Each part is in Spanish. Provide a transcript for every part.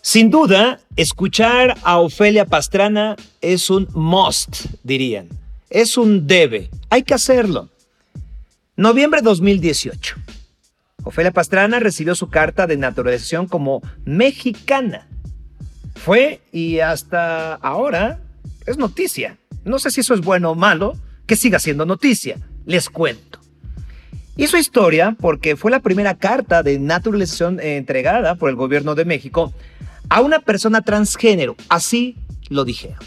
Sin duda, escuchar a Ofelia Pastrana es un must, dirían. Es un debe. Hay que hacerlo. Noviembre 2018. Ofelia Pastrana recibió su carta de naturalización como mexicana. Fue y hasta ahora es noticia. No sé si eso es bueno o malo, que siga siendo noticia. Les cuento. Hizo historia porque fue la primera carta de naturalización entregada por el gobierno de México a una persona transgénero. Así lo dijeron.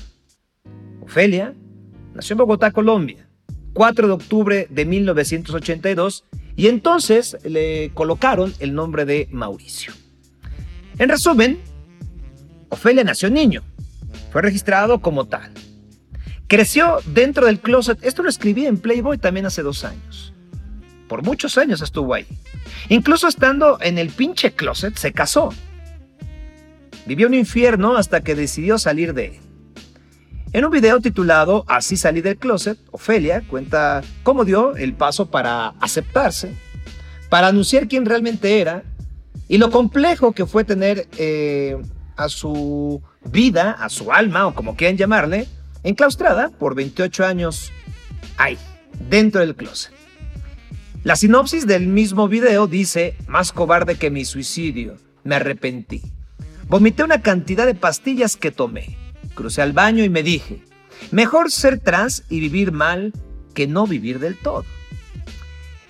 Ofelia nació en Bogotá, Colombia, 4 de octubre de 1982 y entonces le colocaron el nombre de Mauricio. En resumen, Ofelia nació niño, fue registrado como tal. Creció dentro del closet, esto lo escribí en Playboy también hace dos años. Por muchos años estuvo ahí. Incluso estando en el pinche closet, se casó. Vivió un infierno hasta que decidió salir de él. En un video titulado Así salí del closet, Ofelia cuenta cómo dio el paso para aceptarse, para anunciar quién realmente era y lo complejo que fue tener eh, a su vida, a su alma o como quieran llamarle, enclaustrada por 28 años ahí, dentro del closet. La sinopsis del mismo video dice, más cobarde que mi suicidio, me arrepentí. Vomité una cantidad de pastillas que tomé. Crucé al baño y me dije, mejor ser trans y vivir mal que no vivir del todo.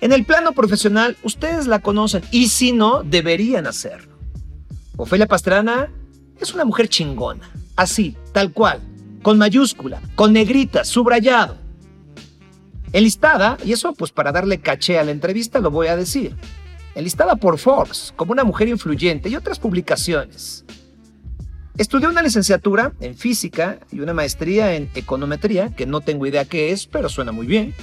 En el plano profesional, ustedes la conocen y si no, deberían hacerlo. Ofelia Pastrana es una mujer chingona, así, tal cual, con mayúscula, con negrita, subrayado. Enlistada, y eso pues para darle caché a la entrevista lo voy a decir, enlistada por Forbes como una mujer influyente y otras publicaciones. Estudió una licenciatura en física y una maestría en econometría, que no tengo idea qué es, pero suena muy bien.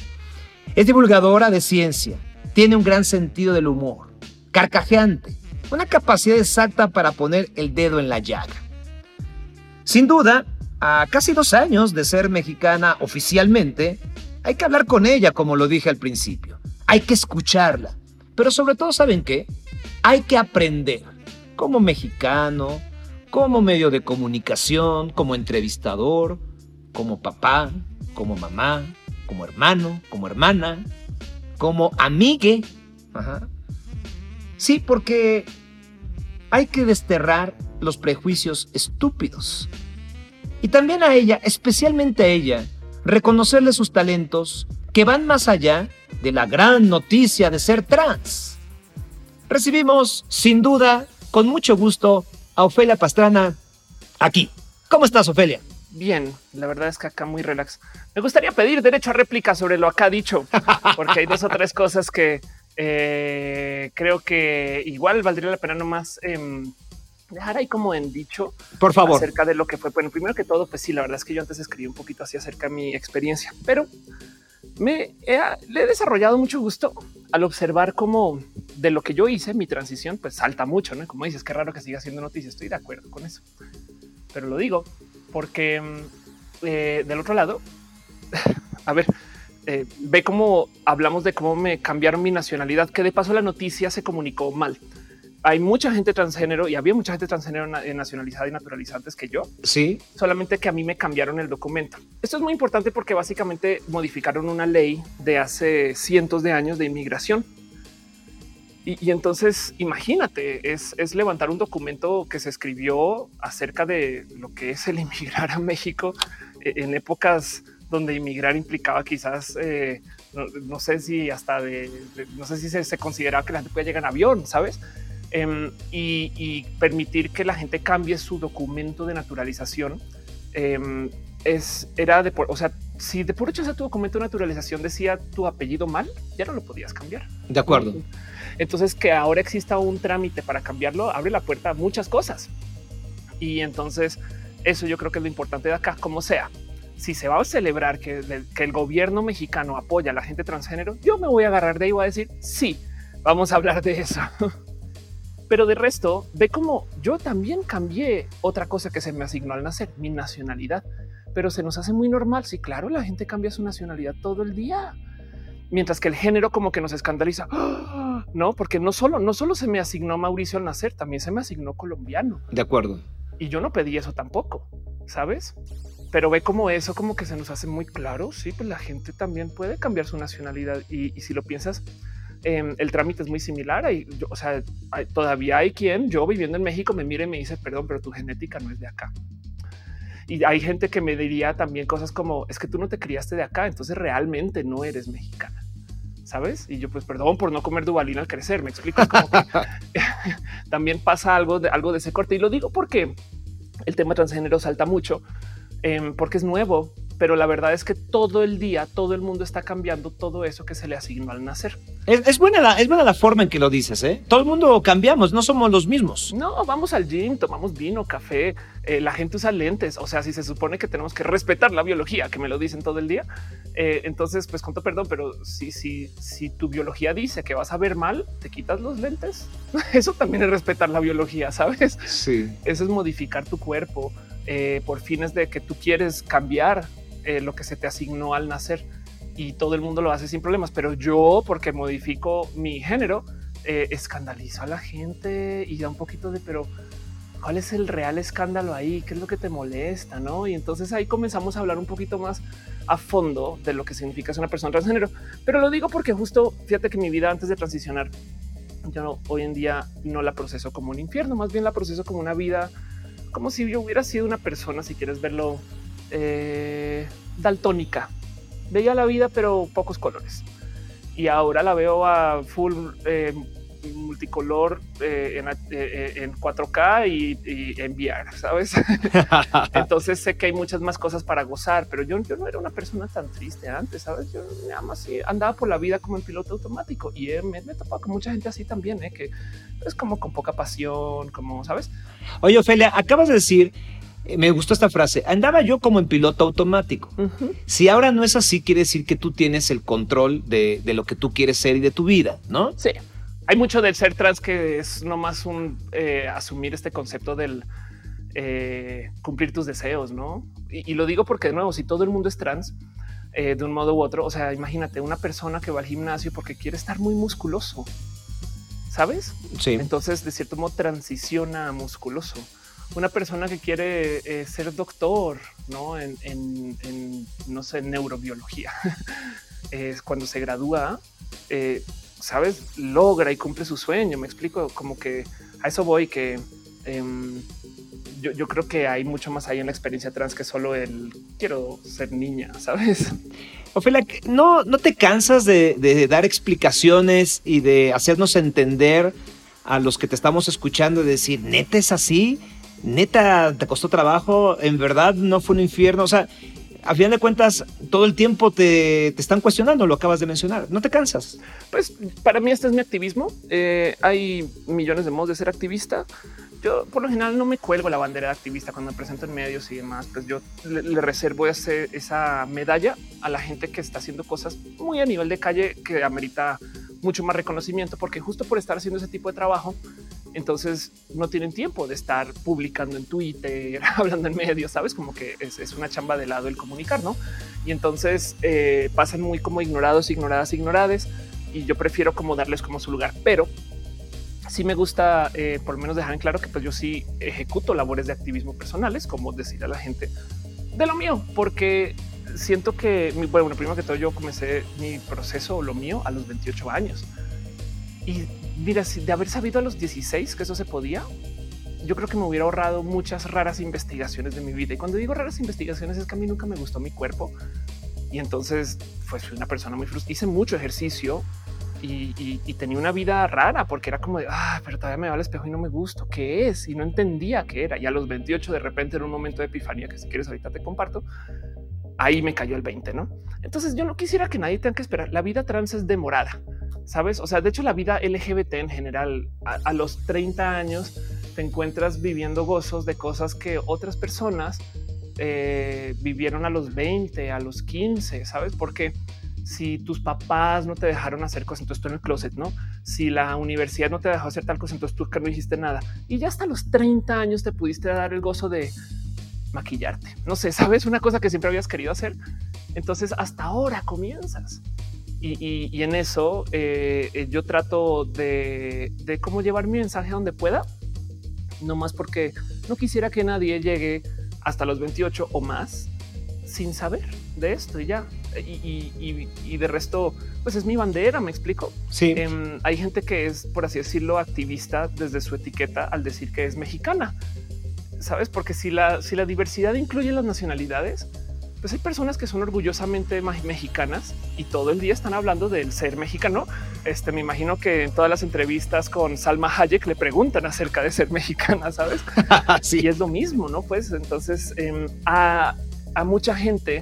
Es divulgadora de ciencia, tiene un gran sentido del humor, carcajeante, una capacidad exacta para poner el dedo en la llaga. Sin duda, a casi dos años de ser mexicana oficialmente, hay que hablar con ella, como lo dije al principio. Hay que escucharla. Pero sobre todo, ¿saben qué? Hay que aprender como mexicano, como medio de comunicación, como entrevistador, como papá, como mamá, como hermano, como hermana, como amigue. Sí, porque hay que desterrar los prejuicios estúpidos. Y también a ella, especialmente a ella, reconocerle sus talentos que van más allá de la gran noticia de ser trans. Recibimos, sin duda, con mucho gusto, a Ofelia Pastrana aquí. ¿Cómo estás, Ofelia? Bien, la verdad es que acá muy relax. Me gustaría pedir derecho a réplica sobre lo acá dicho, porque hay dos o tres cosas que eh, creo que igual valdría la pena nomás eh, dejar ahí como en dicho. Por favor. Acerca de lo que fue. Bueno, primero que todo, pues sí, la verdad es que yo antes escribí un poquito así acerca de mi experiencia, pero me he, le he desarrollado mucho gusto al observar cómo de lo que yo hice, mi transición, pues salta mucho, ¿no? Como dices, qué raro que siga siendo noticia, estoy de acuerdo con eso. Pero lo digo porque mm, eh, del otro lado, a ver, eh, ve cómo hablamos de cómo me cambiaron mi nacionalidad, que de paso la noticia se comunicó mal hay mucha gente transgénero y había mucha gente transgénero nacionalizada y naturalizada antes que yo. Sí. Solamente que a mí me cambiaron el documento. Esto es muy importante porque básicamente modificaron una ley de hace cientos de años de inmigración. Y, entonces imagínate, es, levantar un documento que se escribió acerca de lo que es el inmigrar a México eh, en épocas donde inmigrar implicaba quizás, eh, no, sé si hasta de, no sé si se, se consideraba que la gente puede llegar en avión, sabes? Em, y, permitir que la gente cambie su documento de naturalización em, es era de por, o sea, si de por hecho ese tu documento de naturalización decía tu apellido mal, ya no lo podías cambiar. De acuerdo. Entonces que ahora exista un trámite para cambiarlo abre la puerta a muchas cosas. Y entonces eso yo creo que es lo importante de acá, como sea. Si se va a celebrar que, que el gobierno mexicano apoya a la gente transgénero, yo me voy a agarrar de ahí y voy a decir sí, vamos a hablar de eso. Pero de resto, ve cómo yo también cambié otra cosa que se me asignó al nacer, mi nacionalidad. Pero se nos hace muy normal. Sí, claro, la gente cambia su nacionalidad todo el día. Mientras que el género como que nos escandaliza. No, porque no solo, no solo se me asignó Mauricio al nacer, también se me asignó colombiano. De acuerdo. Y yo no pedí eso tampoco, sabes? Pero ve como eso, como que se nos hace muy claro. Sí, pues la gente también puede cambiar su nacionalidad y, y si lo piensas, Em, el trámite es muy similar. O sea, todavía hay quien yo viviendo en México me mire y me dice, perdón, pero tu genética no es de acá. Y hay gente que me diría también cosas como es que tú no te criaste de acá, entonces realmente no eres mexicana. ¿Sabes? Y yo pues perdón por no comer duvalina al crecer, me explico. Como que también pasa algo de algo de ese corte y lo digo porque el tema transgénero salta mucho em, porque es nuevo pero la verdad es que todo el día, todo el mundo está cambiando todo eso que se le asignó al nacer. Es, buena, la, es buena la forma en que lo dices. ¿eh? Todo el mundo cambiamos, no somos los mismos. No, vamos al gym, tomamos vino, café, eh, la gente usa lentes. O sea, si se supone que tenemos que respetar la biología, que me lo dicen todo el día, eh, entonces, pues con perdón, pero si, si, si tu biología dice que vas a ver mal, te quitas los lentes. Eso también es respetar la biología, sabes? Sí. Eso es modificar tu cuerpo. Eh, por fines de que tú quieres cambiar eh, lo que se te asignó al nacer y todo el mundo lo hace sin problemas. Pero yo, porque modifico mi género, eh, escandalizo a la gente y da un poquito de, pero ¿cuál es el real escándalo ahí? ¿Qué es lo que te molesta? ¿No? Y entonces ahí comenzamos a hablar un poquito más a fondo de lo que significa ser una persona transgénero. Pero lo digo porque justo, fíjate que mi vida antes de transicionar, yo no, hoy en día no la proceso como un infierno, más bien la proceso como una vida, como si yo hubiera sido una persona, si quieres verlo eh, daltónica. Veía la vida, pero pocos colores. Y ahora la veo a full eh, multicolor eh, en, 4K y, en VR, ¿sabes? Entonces sé que hay muchas más cosas para gozar, pero yo, yo no era una persona tan triste antes, ¿sabes? Yo nada más andaba por la vida como en piloto automático y me, me he topado con mucha gente así también, que es como con poca pasión, como, ¿sabes? Oye, Ofelia, acabas de decir eh, me gustó esta frase. Andaba yo como en piloto automático. Si ahora no es así, quiere decir que tú tienes el control de, lo que tú quieres ser y de tu vida, ¿no? Sí. Hay mucho del ser trans que es nomás un eh, asumir este concepto del eh, cumplir tus deseos, ¿no? Y, lo digo porque de nuevo, si todo el mundo es trans, de un modo u otro, o sea, imagínate una persona que va al gimnasio porque quiere estar muy musculoso, ¿sabes? Sí. Entonces, de cierto modo, transiciona a musculoso una persona que quiere eh, ser doctor, no en, no sé, neurobiología, es cuando se gradúa, eh, sabes, logra y cumple su sueño. Me explico como que a eso voy que em, yo, creo que hay mucho más ahí en la experiencia trans que solo el quiero ser niña, sabes? Ophelia, no, no te cansas de, de dar explicaciones y de hacernos entender a los que te estamos escuchando y decir, neta es así neta, te costó trabajo, en verdad no fue un infierno, o sea, a final de cuentas, todo el tiempo te, están cuestionando, lo acabas de mencionar, no te cansas. Pues para mí este es mi activismo, eh, hay millones de modos de ser activista, yo por lo general no me cuelgo la bandera de activista cuando me presento en medios y demás, pues yo le, reservo ese, esa medalla a la gente que está haciendo cosas muy a nivel de calle que amerita mucho más reconocimiento, porque justo por estar haciendo ese tipo de trabajo, entonces no tienen tiempo de estar publicando en Twitter, hablando en medios, sabes, como que es, una chamba de lado el comunicar, no? Y entonces eh, pasan muy como ignorados, ignoradas, ignoradas, y yo prefiero como darles como su lugar, pero sí me gusta eh, por lo menos dejar en claro que pues yo sí ejecuto labores de activismo personales, como decir a la gente de lo mío, porque siento que, bueno, primero que todo yo comencé mi proceso lo mío a los 28 años. Y mira, si de haber sabido a los 16 que eso se podía, yo creo que me hubiera ahorrado muchas raras investigaciones de mi vida. Y cuando digo raras investigaciones es que a mí nunca me gustó mi cuerpo. Y entonces, pues fui una persona muy frustrada. Hice mucho ejercicio y, tenía una vida rara porque era como de, ah, pero todavía me va al espejo y no me gusto. ¿Qué es? Y no entendía qué era. Y a los 28 de repente era un momento de epifanía que si quieres ahorita te comparto. Ahí me cayó el 20, ¿no? Entonces yo no quisiera que nadie tenga que esperar. La vida trans es demorada, ¿sabes? O sea, de hecho la vida LGBT en general, a, los 30 años te encuentras viviendo gozos de cosas que otras personas eh, vivieron a los 20, a los 15, ¿sabes? Porque si tus papás no te dejaron hacer cosas, entonces tú en el closet, ¿no? Si la universidad no te dejó hacer tal cosa, entonces tú no dijiste nada. Y ya hasta los 30 años te pudiste dar el gozo de maquillarte. No sé, ¿sabes? Una cosa que siempre habías querido hacer. Entonces hasta ahora comienzas. Y, en eso eh, yo trato de, de cómo llevar mi mensaje donde pueda, no más porque no quisiera que nadie llegue hasta los 28 o más sin saber de esto y ya. Y, de resto, pues es mi bandera, me explico. Sí. Em, hay gente que es, por así decirlo, activista desde su etiqueta al decir que es mexicana. Sabes, porque si la, si la diversidad incluye las nacionalidades, pues hay personas que son orgullosamente mexicanas y todo el día están hablando del ser mexicano. Este me imagino que en todas las entrevistas con Salma Hayek le preguntan acerca de ser mexicana, sabes? sí, y es lo mismo, no? Pues entonces em, a, mucha gente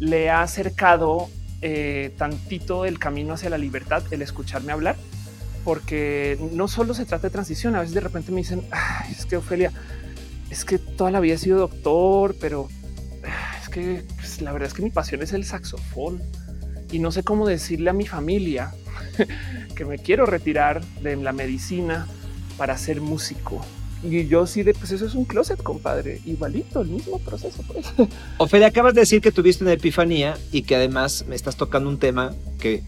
le ha acercado eh, tantito el camino hacia la libertad, el escucharme hablar, porque no solo se trata de transición. A veces de repente me dicen es que Ofelia, es que toda la vida sido doctor, pero pues, la verdad es que mi pasión es el saxofón y no sé cómo decirle a mi familia que me quiero retirar de la medicina para ser músico. Y yo sí de pues eso es un closet, compadre. Igualito, el mismo proceso. Pues. Ophelia, acabas de decir que tuviste una epifanía y que además me estás tocando un tema que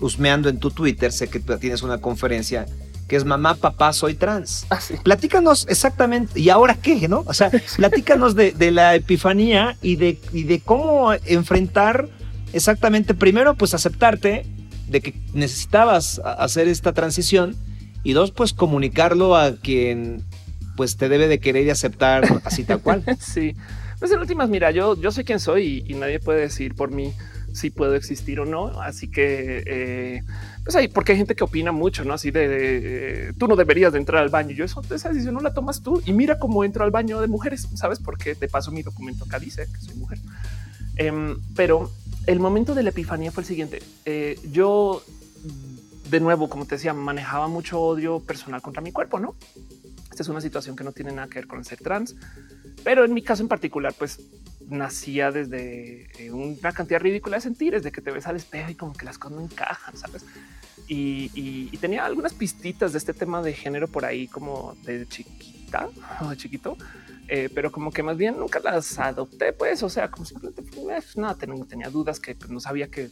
husmeando en tu Twitter, sé que tienes una conferencia que es mamá, papá, soy trans. Ah, platícanos exactamente, ¿y ahora qué? ¿No? O sea, platícanos de, la epifanía y de, y de cómo enfrentar exactamente, primero, pues aceptarte de que necesitabas hacer esta transición y dos, pues comunicarlo a quien pues te debe de querer y aceptar así tal cual. Sí, pues en últimas, mira, yo, yo soy quien soy y, y nadie puede decir por mí si puedo existir o no. Así que, eh, pues ahí, porque hay gente que opina mucho, no así de, eh, tú no deberías de entrar al baño. Yo eso, esa decisión no la tomas tú y mira cómo entro al baño de mujeres, sabes? Porque de paso mi documento acá dice que soy mujer. Em, pero el momento de la epifanía fue el siguiente. Eh, yo, de nuevo, como te decía, manejaba mucho odio personal contra mi cuerpo, no? Es una situación que no tiene nada que ver con ser trans, pero en mi caso en particular, pues nacía desde eh, una cantidad ridícula de sentires, de que te ves al espejo y como que las cosas no encajan, ¿sabes? Y, tenía algunas pistitas de este tema de género por ahí como de chiquita o de chiquito, eh, pero como que más bien nunca las adopté, pues, o sea, como simplemente pues, nada, tenía, dudas que pues, no sabía que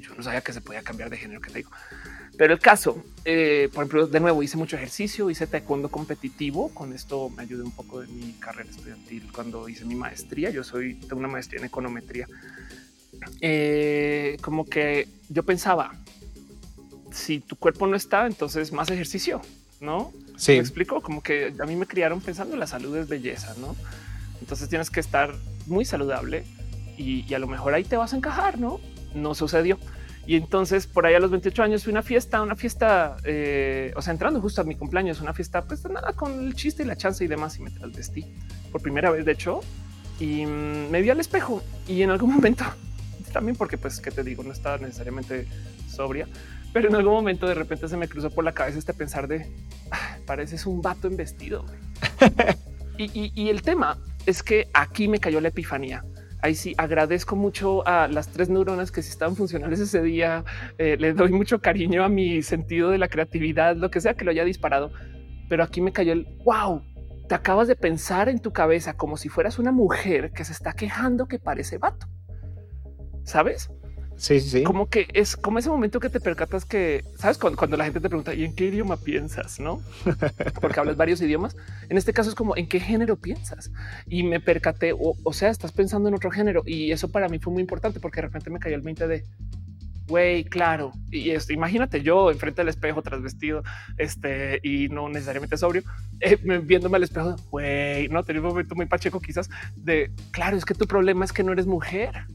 yo no sabía que se podía cambiar de género, que te digo. Pero el caso, eh, por ejemplo, de nuevo hice mucho ejercicio, hice taekwondo competitivo. Con esto me ayudé un poco de mi carrera estudiantil cuando hice mi maestría. Yo soy de una maestría en econometría. Eh, como que yo pensaba, si tu cuerpo no está, entonces más ejercicio, ¿no? Sí. ¿Me explico? Como que a mí me criaron pensando la salud es belleza, ¿no? Entonces tienes que estar muy saludable y, y a lo mejor ahí te vas a encajar, ¿no? No sucedió. Y entonces por ahí a los 28 años fui a una fiesta, una fiesta, eh, o sea, entrando justo a mi cumpleaños, una fiesta, pues nada, con el chiste y la chance y demás, y me vestí por primera vez, de hecho, y mm, me vi al espejo y en algún momento, también porque pues, ¿qué te digo? No estaba necesariamente sobria, pero en algún momento de repente se me cruzó por la cabeza este pensar de, ah, pareces un vato en vestido. y, y el tema es que aquí me cayó la epifanía ahí sí agradezco mucho a las tres neuronas que si estaban funcionales ese día. Eh, le doy mucho cariño a mi sentido de la creatividad, lo que sea que lo haya disparado. Pero aquí me cayó el wow. Te acabas de pensar en tu cabeza como si fueras una mujer que se está quejando que parece vato. ¿Sabes? Sí, sí, Como que es como ese momento que te percatas que, ¿sabes? Cuando, la gente te pregunta, ¿y en qué idioma piensas? ¿No? Porque hablas varios idiomas. En este caso es como, ¿en qué género piensas? Y me percaté, o, sea, estás pensando en otro género. Y eso para mí fue muy importante porque de repente me cayó el 20 de, güey, claro. Y esto, imagínate yo enfrente del espejo tras vestido, este, y no necesariamente sobrio, eh, viéndome al espejo, güey, no, tenía un momento muy pacheco quizás de, claro, es que tu problema es que no eres mujer.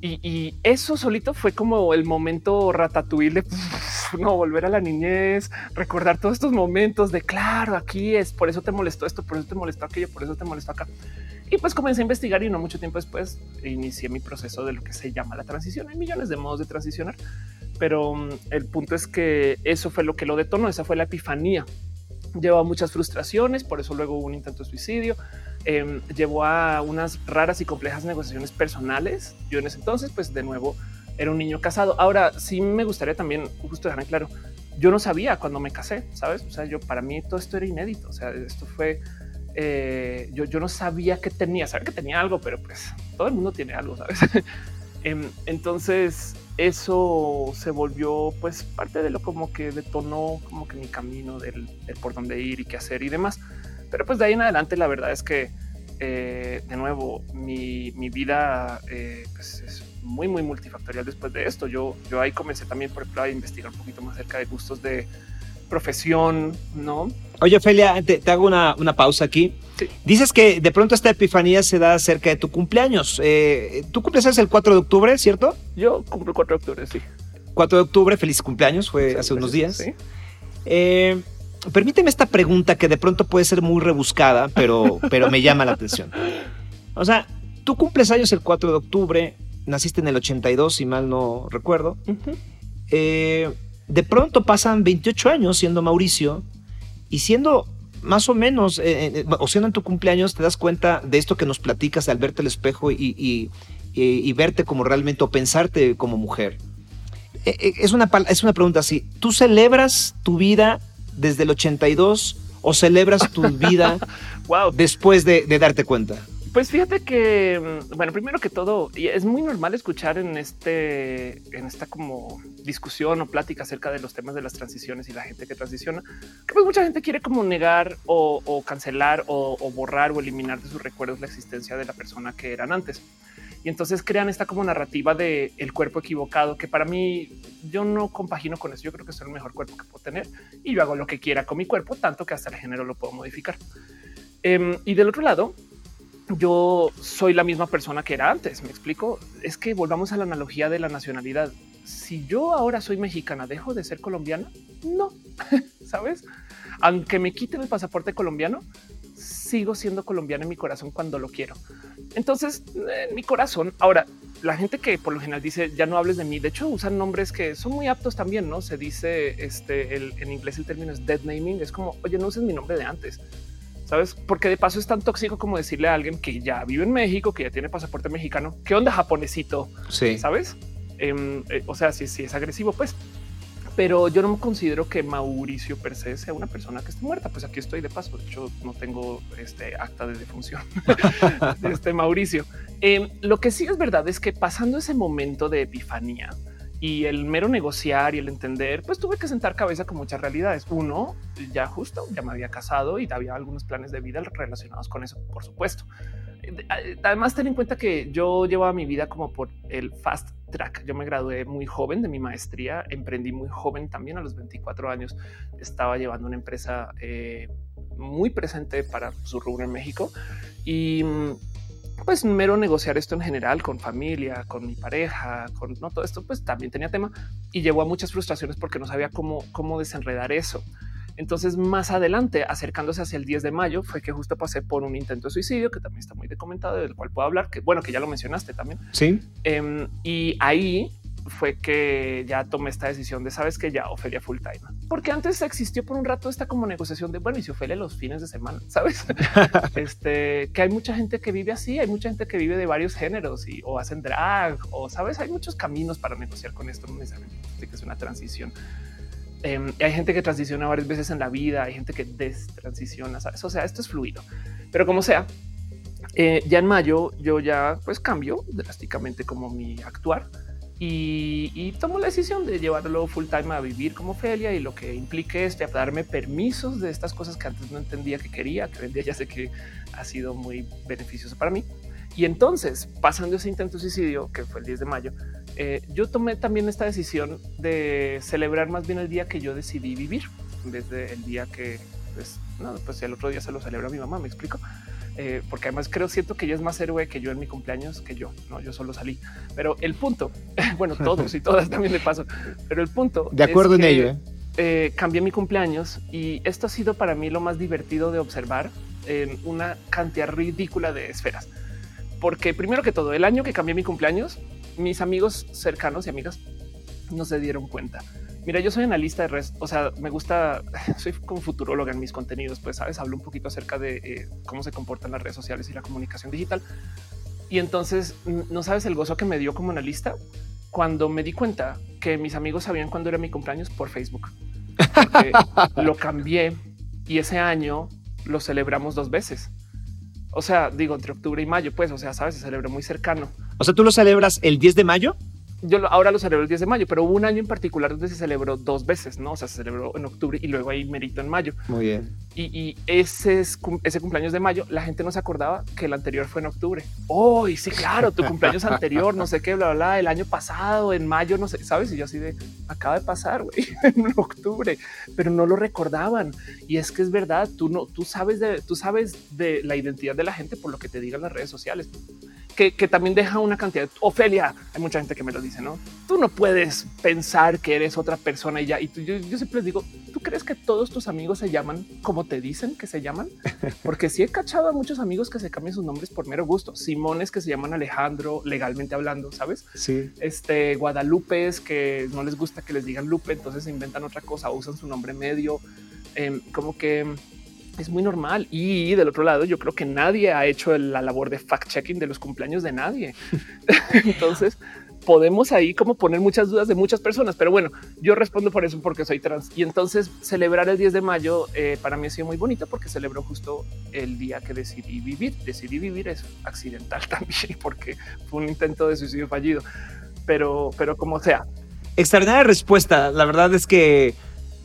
Y, eso solito fue como el momento ratatouille de no volver a la niñez, recordar todos estos momentos de claro, aquí es por eso te molestó esto, por eso te molestó aquello, por eso te molestó acá. Y pues comencé a investigar y no mucho tiempo después inicié mi proceso de lo que se llama la transición. Hay millones de modos de transicionar, pero mm, el punto es que eso fue lo que lo detonó. Esa fue la epifanía. Lleva muchas frustraciones, por eso luego hubo un intento de suicidio eh, llevó a unas raras y complejas negociaciones personales. Yo en ese entonces, pues de nuevo, era un niño casado. Ahora sí me gustaría también justo dejar en claro, yo no sabía cuando me casé, sabes? O sea, yo para mí todo esto era inédito. O sea, esto fue eh, yo, yo no sabía que tenía, sabía que tenía algo, pero pues todo el mundo tiene algo, sabes? Em, entonces eso se volvió pues parte de lo como que detonó como que mi camino del, por dónde ir y qué hacer y demás. Pero pues de ahí en adelante la verdad es que eh, de nuevo mi, vida eh, pues, es muy muy multifactorial después de esto. Yo, yo ahí comencé también por ejemplo a investigar un poquito más acerca de gustos de profesión, ¿no? Oye, Ophelia, te, hago una, pausa aquí. Dices que de pronto esta epifanía se da cerca de tu cumpleaños. Eh, ¿Tú cumples el 4 de octubre, cierto? Yo cumplo el 4 de octubre, sí. 4 de octubre, feliz cumpleaños, fue hace unos días. Eh, permíteme esta pregunta que de pronto puede ser muy rebuscada, pero, pero me llama la atención. O sea, tú cumples años el 4 de octubre, naciste en el 82, si mal no recuerdo. eh, de pronto pasan 28 años siendo Mauricio y siendo más o menos, eh, eh, o siendo en tu cumpleaños, te das cuenta de esto que nos platicas al verte al espejo y, verte como realmente o pensarte como mujer. Es una, es una pregunta así, ¿tú celebras tu vida desde el 82 o celebras tu vida wow. después de darte cuenta? Pues fíjate que, mm, bueno, primero que todo, es muy normal escuchar en este, en esta como discusión o plática acerca de los temas de las transiciones y la gente que transiciona, que pues mucha gente quiere como negar o, cancelar o, borrar o eliminar de sus recuerdos la existencia de la persona que eran antes. Y entonces crean esta como narrativa de el cuerpo equivocado, que para mí yo no compagino con eso. Yo creo que es el mejor cuerpo que puedo tener y yo hago lo que quiera con mi cuerpo, tanto que hasta el género lo puedo modificar. Em, y del otro lado, yo soy la misma persona que era antes. Me explico. Es que volvamos a la analogía de la nacionalidad. Si yo ahora soy mexicana, dejo de ser colombiana. No sabes, aunque me quiten el pasaporte colombiano, sigo siendo colombiana en mi corazón cuando lo quiero. Entonces, en mi corazón, ahora la gente que por lo general dice ya no hables de mí. De hecho, usan nombres que son muy aptos también. No se dice este en inglés el término es dead naming. Es como oye, no uses mi nombre de antes sabes? Porque de paso es tan tóxico como decirle a alguien que ya vive en México, que ya tiene pasaporte mexicano. ¿Qué onda, japonesito? Sí, sabes? Em, eh, o sea, si, si es agresivo, pues pero yo no me considero que Mauricio per se sea una persona que esté muerta. Pues aquí estoy de paso. De hecho, no tengo este acta de defunción de este Mauricio. Em, lo que sí es verdad es que pasando ese momento de epifanía, y el mero negociar y el entender, pues tuve que sentar cabeza con muchas realidades. Uno, ya justo, ya me había casado y había algunos planes de vida relacionados con eso, por supuesto. Además, ten en cuenta que yo llevaba mi vida como por el fast track. Yo me gradué muy joven de mi maestría, emprendí muy joven también a los 24 años. Estaba llevando una empresa eh, muy presente para su rubro en México y mm, pues mero negociar esto en general con familia, con mi pareja, con no todo esto, pues también tenía tema y llevó a muchas frustraciones porque no sabía cómo, cómo desenredar eso. Entonces, más adelante, acercándose hacia el 10 de mayo, fue que justo pasé por un intento de suicidio que también está muy documentado, del cual puedo hablar, que bueno, que ya lo mencionaste también. Sí. Em, y ahí fue que ya tomé esta decisión de sabes que ya Ofelia full time, porque antes existió por un rato esta como negociación de bueno, y si Ofelia los fines de semana, sabes? este que hay mucha gente que vive así, hay mucha gente que vive de varios géneros y o hacen drag o sabes, hay muchos caminos para negociar con esto, no necesariamente que es una transición. Em, hay gente que transiciona varias veces en la vida, hay gente que destransiciona, ¿sabes? O sea, esto es fluido, pero como sea, eh, ya en mayo yo ya pues cambio drásticamente como mi actuar y, tomo la decisión de llevarlo full time a vivir como Felia y lo que implique es darme permisos de estas cosas que antes no entendía que quería, que hoy ya sé que ha sido muy beneficioso para mí. Y entonces, pasando ese intento suicidio, que fue el 10 de mayo, eh, yo tomé también esta decisión de celebrar más bien el día que yo decidí vivir, en vez del día que, pues, no, pues el otro día se lo celebra mi mamá, me explico. Eh, porque además creo, siento que ella es más héroe que yo en mi cumpleaños que yo. No, yo solo salí. Pero el punto, bueno, todos y todas también de paso, pero el punto. De acuerdo en ello. ¿eh? ¿eh? cambié mi cumpleaños y esto ha sido para mí lo más divertido de observar en una cantidad ridícula de esferas. Porque primero que todo, el año que cambié mi cumpleaños, mis amigos cercanos y amigas no se dieron cuenta. Mira, yo soy analista de redes, o sea, me gusta, soy como futuróloga en mis contenidos, pues sabes, hablo un poquito acerca de eh, cómo se comportan las redes sociales y la comunicación digital. Y entonces no sabes el gozo que me dio como analista cuando me di cuenta que mis amigos sabían cuándo era mi cumpleaños por Facebook. lo cambié y ese año lo celebramos dos veces. O sea, digo entre octubre y mayo, pues, o sea, sabes, se celebró muy cercano O sea, tú lo celebras el 10 de mayo yo ahora lo celebro el 10 de mayo, pero hubo un año en particular donde se celebró dos veces, no? O sea, se celebró en octubre y luego hay merito en mayo. Muy bien. Y, ese, ese cumpleaños de mayo, la gente no se acordaba que el anterior fue en octubre. Oh, y sí, claro, tu cumpleaños anterior, no sé qué, bla, bla, bla, el año pasado, en mayo, no sé, sabes? Y yo así de acaba de pasar güey, en octubre, pero no lo recordaban. Y es que es verdad, tú no, tú sabes de, tú sabes de la identidad de la gente por lo que te digan las redes sociales que, también deja una cantidad. De, Ofelia, hay mucha gente que me lo dice, ¿no? Tú no puedes pensar que eres otra persona y ya. Y yo, siempre les digo, ¿tú crees que todos tus amigos se llaman como te dicen que se llaman? Porque sí he cachado a muchos amigos que se cambian sus nombres por mero gusto. Simones que se llaman Alejandro, legalmente hablando, ¿sabes? Sí. Este, Guadalupes que no les gusta que les digan Lupe, entonces inventan otra cosa, usan su nombre medio. Em, como que es muy normal. Y del otro lado, yo creo que nadie ha hecho la labor de fact checking de los cumpleaños de nadie. Entonces, podemos ahí como poner muchas dudas de muchas personas, pero bueno, yo respondo por eso porque soy trans. Y entonces celebrar el 10 de mayo eh, para mí ha sido muy bonito porque celebro justo el día que decidí vivir. Decidí vivir es accidental también porque fue un intento de suicidio fallido, pero, pero como sea. Extraordinaria respuesta. La verdad es que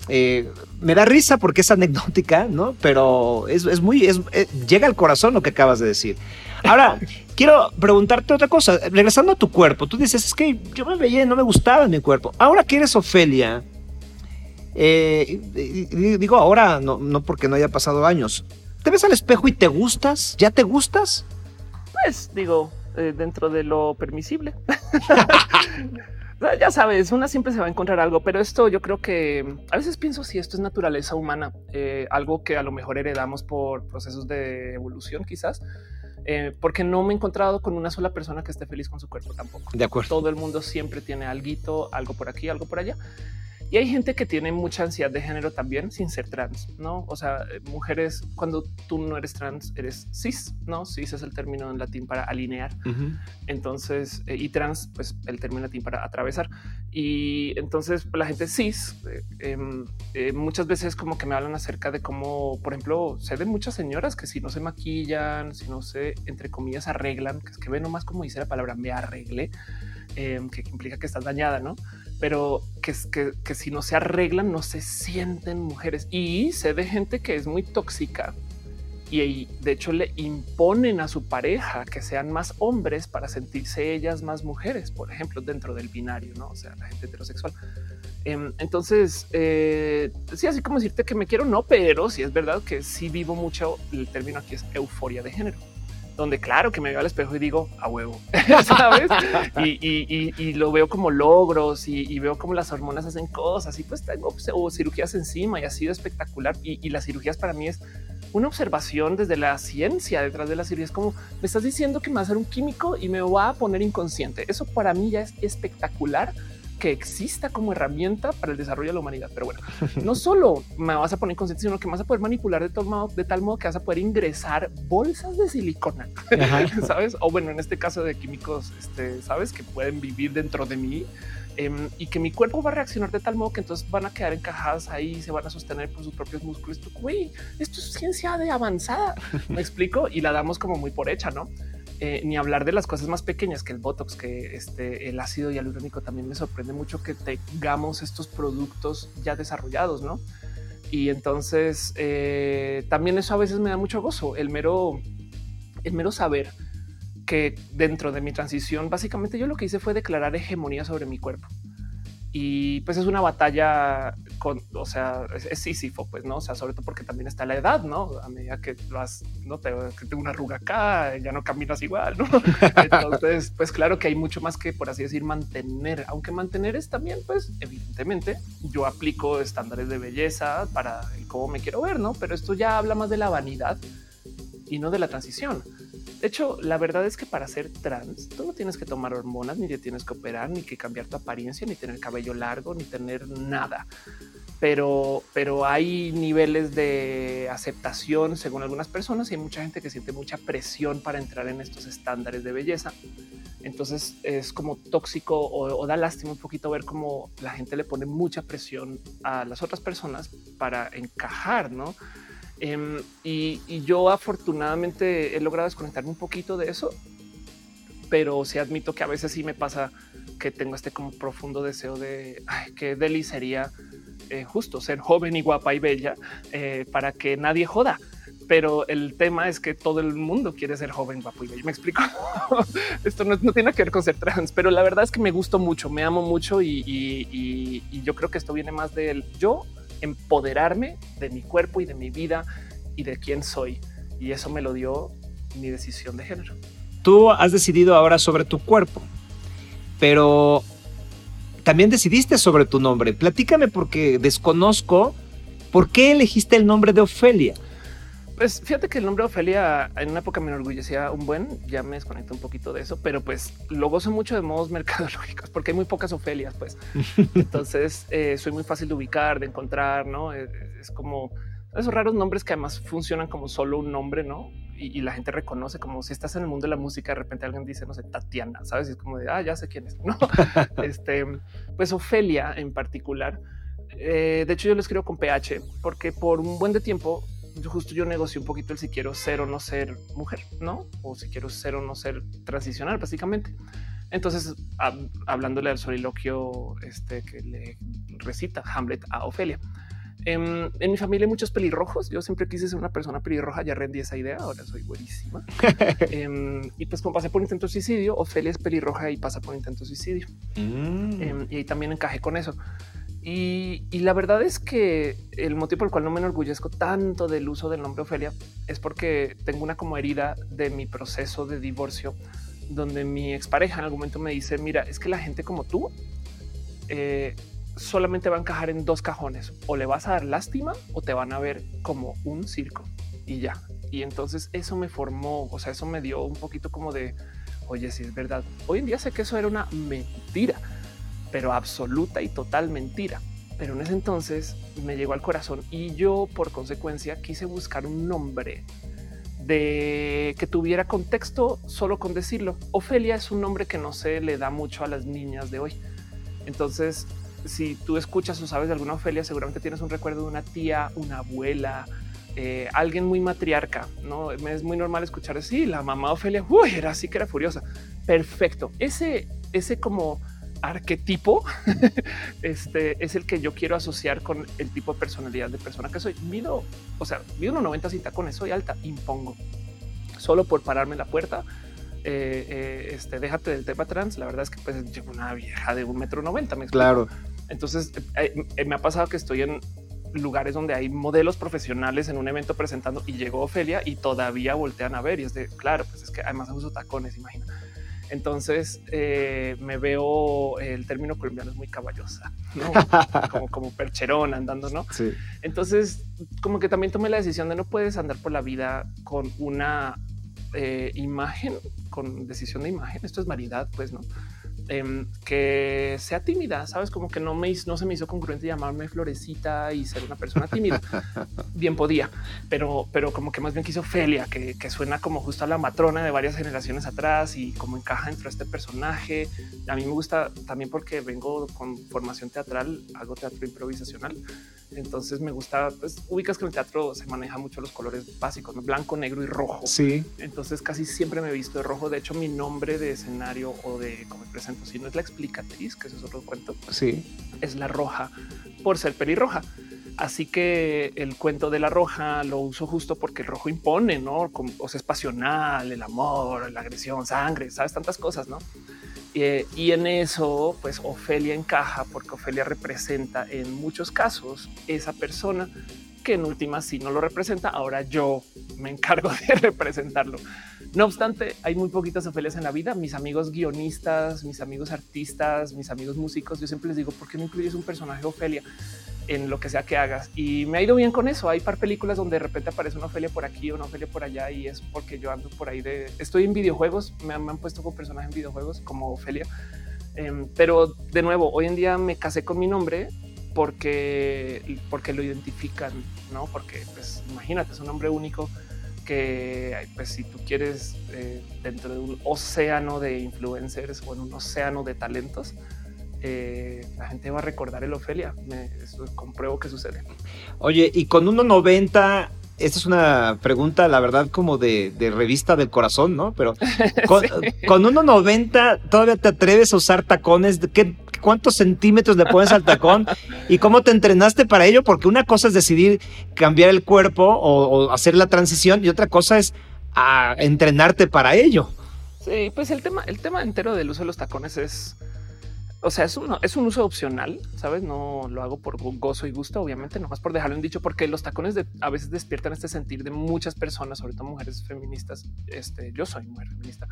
eh, me da risa porque es anecdótica, ¿no? Pero es, muy, eh, llega al corazón lo que acabas de decir. Ahora, quiero preguntarte otra cosa. Regresando a tu cuerpo, tú dices, es que yo me veía y no me gustaba mi cuerpo. Ahora que eres Ofelia, eh, digo ahora, no, no porque no haya pasado años, ¿te ves al espejo y te gustas? ¿Ya te gustas? Pues digo, dentro de lo permisible. ya sabes, una siempre se va a encontrar algo, pero esto yo creo que a veces pienso si esto es naturaleza humana, eh, algo que a lo mejor heredamos por procesos de evolución, quizás. Eh, porque no me he encontrado con una sola persona que esté feliz con su cuerpo tampoco. De acuerdo. Todo el mundo siempre tiene algo, algo por aquí, algo por allá. Y hay gente que tiene mucha ansiedad de género también sin ser trans, no? O sea, eh, mujeres, cuando tú no eres trans, eres cis, no? Cis es el término en latín para alinear. Entonces, eh, y trans, pues el término en latín para atravesar. Y entonces la gente cis eh, em, muchas veces como que me hablan acerca de cómo, por ejemplo, sé de muchas señoras que si no se maquillan, si no se, entre comillas, arreglan, que es que ve nomás como dice la palabra, me arregle, em, que implica que estás dañada, ¿no? Pero que, que, que si no se arreglan no se sienten mujeres. Y sé de gente que es muy tóxica y de hecho le imponen a su pareja que sean más hombres para sentirse ellas más mujeres, por ejemplo, dentro del binario, no? O sea, la gente heterosexual. Em, entonces, eh, sí, así como decirte que me quiero, no, pero sí es verdad que sí vivo mucho. El término aquí es euforia de género donde claro que me veo al espejo y digo a huevo, sabes? y, lo veo como logros y, veo como las hormonas hacen cosas y pues tengo pues, cirugías encima y ha sido espectacular. Y, las cirugías para mí es una observación desde la ciencia detrás de la cirugía. Es como me estás diciendo que me va a hacer un químico y me va a poner inconsciente. Eso para mí ya es espectacular que exista como herramienta para el desarrollo de la humanidad. Pero bueno, no solo me vas a poner consciente, sino que vas a poder manipular de tal modo, de tal modo que vas a poder ingresar bolsas de silicona, sabes? O bueno, en este caso de químicos, este, sabes que pueden vivir dentro de mí. Em, y que mi cuerpo va a reaccionar de tal modo que entonces van a quedar encajadas ahí, se van a sostener por sus propios músculos. Güey, esto es ciencia de avanzada. Me explico y la damos como muy por hecha, no? Eh, ni hablar de las cosas más pequeñas que el Botox, que este, el ácido hialurónico también me sorprende mucho que tengamos estos productos ya desarrollados, ¿no? Y entonces eh, también eso a veces me da mucho gozo, el mero, el mero saber que dentro de mi transición, básicamente yo lo que hice fue declarar hegemonía sobre mi cuerpo y pues es una batalla con, o sea, es, Sísifo, pues no, o sea, sobre todo porque también está la edad, no? A medida que vas, no te que tengo una arruga acá, ya no caminas igual, no? Entonces, pues claro que hay mucho más que por así decir mantener, aunque mantener es también, pues evidentemente yo aplico estándares de belleza para cómo me quiero ver, no? Pero esto ya habla más de la vanidad y no de la transición. De hecho, la verdad es que para ser trans, tú no tienes que tomar hormonas, ni te tienes que operar, ni que cambiar tu apariencia, ni tener cabello largo, ni tener nada. Pero, pero hay niveles de aceptación según algunas personas y hay mucha gente que siente mucha presión para entrar en estos estándares de belleza. Entonces es como tóxico o, o da lástima un poquito ver cómo la gente le pone mucha presión a las otras personas para encajar, ¿no? Em, y, yo afortunadamente he logrado desconectarme un poquito de eso. pero sí admito que a veces sí me pasa que tengo este como profundo deseo de ay, qué deli sería eh, justo ser joven y guapa y bella eh, para que nadie joda. Pero el tema es que todo el mundo quiere ser joven, guapo y bello. Me explico. Esto no, tiene que ver con ser trans, pero la verdad es que me gustó mucho, me amo mucho y, y yo creo que esto viene más del yo empoderarme de mi cuerpo y de mi vida y de quién soy. Y eso me lo dio mi decisión de género. Tú has decidido ahora sobre tu cuerpo, pero también decidiste sobre tu nombre. Platícame porque desconozco por qué elegiste el nombre de Ofelia. Pues fíjate que el nombre Ofelia en una época me enorgullecía un buen, ya me desconecto un poquito de eso, pero pues lo gozo mucho de modos mercadológicos porque hay muy pocas Ofelias, pues. Entonces eh, soy muy fácil de ubicar, de encontrar, ¿no? Es, es, como esos raros nombres que además funcionan como solo un nombre, ¿no? Y, y, la gente reconoce como si estás en el mundo de la música, de repente alguien dice, no sé, Tatiana, ¿sabes? Y es como de, ah, ya sé quién es, ¿no? este, pues Ofelia en particular. Eh, de hecho, yo lo escribo con PH porque por un buen de tiempo justo yo negocio un poquito el si quiero ser o no ser mujer, ¿no? O si quiero ser o no ser transicional, básicamente. Entonces, hablándole al soliloquio este, que le recita Hamlet a Ofelia. En, en, mi familia hay muchos pelirrojos. Yo siempre quise ser una persona pelirroja. Ya rendí esa idea. Ahora soy buenísima. eh, y pues como pasé por intento de suicidio, Ofelia es pelirroja y pasa por intento de suicidio. Mm. Eh, y ahí también encajé con eso. Y, la verdad es que el motivo por el cual no me enorgullezco tanto del uso del nombre Ofelia es porque tengo una como herida de mi proceso de divorcio, donde mi expareja en algún momento me dice, mira, es que la gente como tú eh, solamente va a encajar en dos cajones, o le vas a dar lástima o te van a ver como un circo y ya. Y entonces eso me formó, o sea, eso me dio un poquito como de, oye, si es verdad, hoy en día sé que eso era una mentira pero absoluta y total mentira. Pero en ese entonces me llegó al corazón y yo por consecuencia quise buscar un nombre de que tuviera contexto solo con decirlo. Ofelia es un nombre que no se le da mucho a las niñas de hoy. Entonces, si tú escuchas o sabes de alguna Ofelia, seguramente tienes un recuerdo de una tía, una abuela, eh, alguien muy matriarca. No es muy normal escuchar así. La mamá Ofelia uy, era así que era furiosa. Perfecto. Ese, ese como arquetipo este es el que yo quiero asociar con el tipo de personalidad de persona que soy. Mido, o sea, mido unos 90 sin tacones, soy alta, impongo solo por pararme en la puerta. Eh, eh, este, déjate del tema trans. La verdad es que pues llevo una vieja de un metro noventa. Me claro. Entonces eh, me ha pasado que estoy en lugares donde hay modelos profesionales en un evento presentando y llegó Ofelia y todavía voltean a ver y es de claro, pues es que además uso tacones, imagina. Entonces eh, me veo el término colombiano es muy caballosa, ¿no? como, como percherón andando, no? Sí. Entonces, como que también tomé la decisión de no puedes andar por la vida con una eh, imagen, con decisión de imagen. Esto es maridad, pues no eh, que sea tímida, sabes, como que no me no se me hizo congruente llamarme florecita y ser una persona tímida. bien podía, pero, pero como que más bien quiso Felia, que, que, suena como justo a la matrona de varias generaciones atrás y como encaja dentro de este personaje. A mí me gusta también porque vengo con formación teatral, hago teatro improvisacional. Entonces me gusta, pues ubicas que en el teatro se maneja mucho los colores básicos, ¿no? blanco, negro y rojo. Sí. Entonces casi siempre me he visto de rojo. De hecho, mi nombre de escenario o de como si no es la explicatriz, que eso es otro cuento, sí. es la roja por ser pelirroja. Así que el cuento de la roja lo uso justo porque el rojo impone, no? Como, o sea, es pasional, el amor, la agresión, sangre, sabes tantas cosas, no? Eh, y en eso, pues Ofelia encaja porque Ofelia representa en muchos casos esa persona que en última si no lo representa, ahora yo me encargo de representarlo. No obstante, hay muy poquitas Ofelias en la vida. Mis amigos guionistas, mis amigos artistas, mis amigos músicos, yo siempre les digo, ¿por qué no incluyes un personaje Ofelia? en lo que sea que hagas. Y me ha ido bien con eso. Hay par películas donde de repente aparece una Ofelia por aquí o una Ofelia por allá y es porque yo ando por ahí de... Estoy en videojuegos, me han, puesto como personaje en videojuegos como Ofelia. Um, pero de nuevo, hoy en día me casé con mi nombre porque, porque lo identifican, ¿no? Porque pues imagínate, es un nombre único que pues si tú quieres eh, dentro de un océano de influencers o en un océano de talentos, eh, la gente va a recordar el Ofelia. Me, eso compruebo que sucede. Oye, y con 1.90 esta es una pregunta, la verdad, como de, revista del corazón, ¿no? Pero con, 1,90 todavía te atreves a usar tacones. ¿Qué, ¿Cuántos centímetros le pones al tacón? ¿Y cómo te entrenaste para ello? Porque una cosa es decidir cambiar el cuerpo o, hacer la transición y otra cosa es a entrenarte para ello. Sí, pues el tema, el tema entero del uso de los tacones es o sea, es un, es un uso opcional, sabes? No lo hago por gozo y gusto, obviamente, nomás por dejarlo en dicho, porque los tacones a veces despiertan este sentir de muchas personas, sobre todo mujeres feministas. Este yo soy mujer feminista,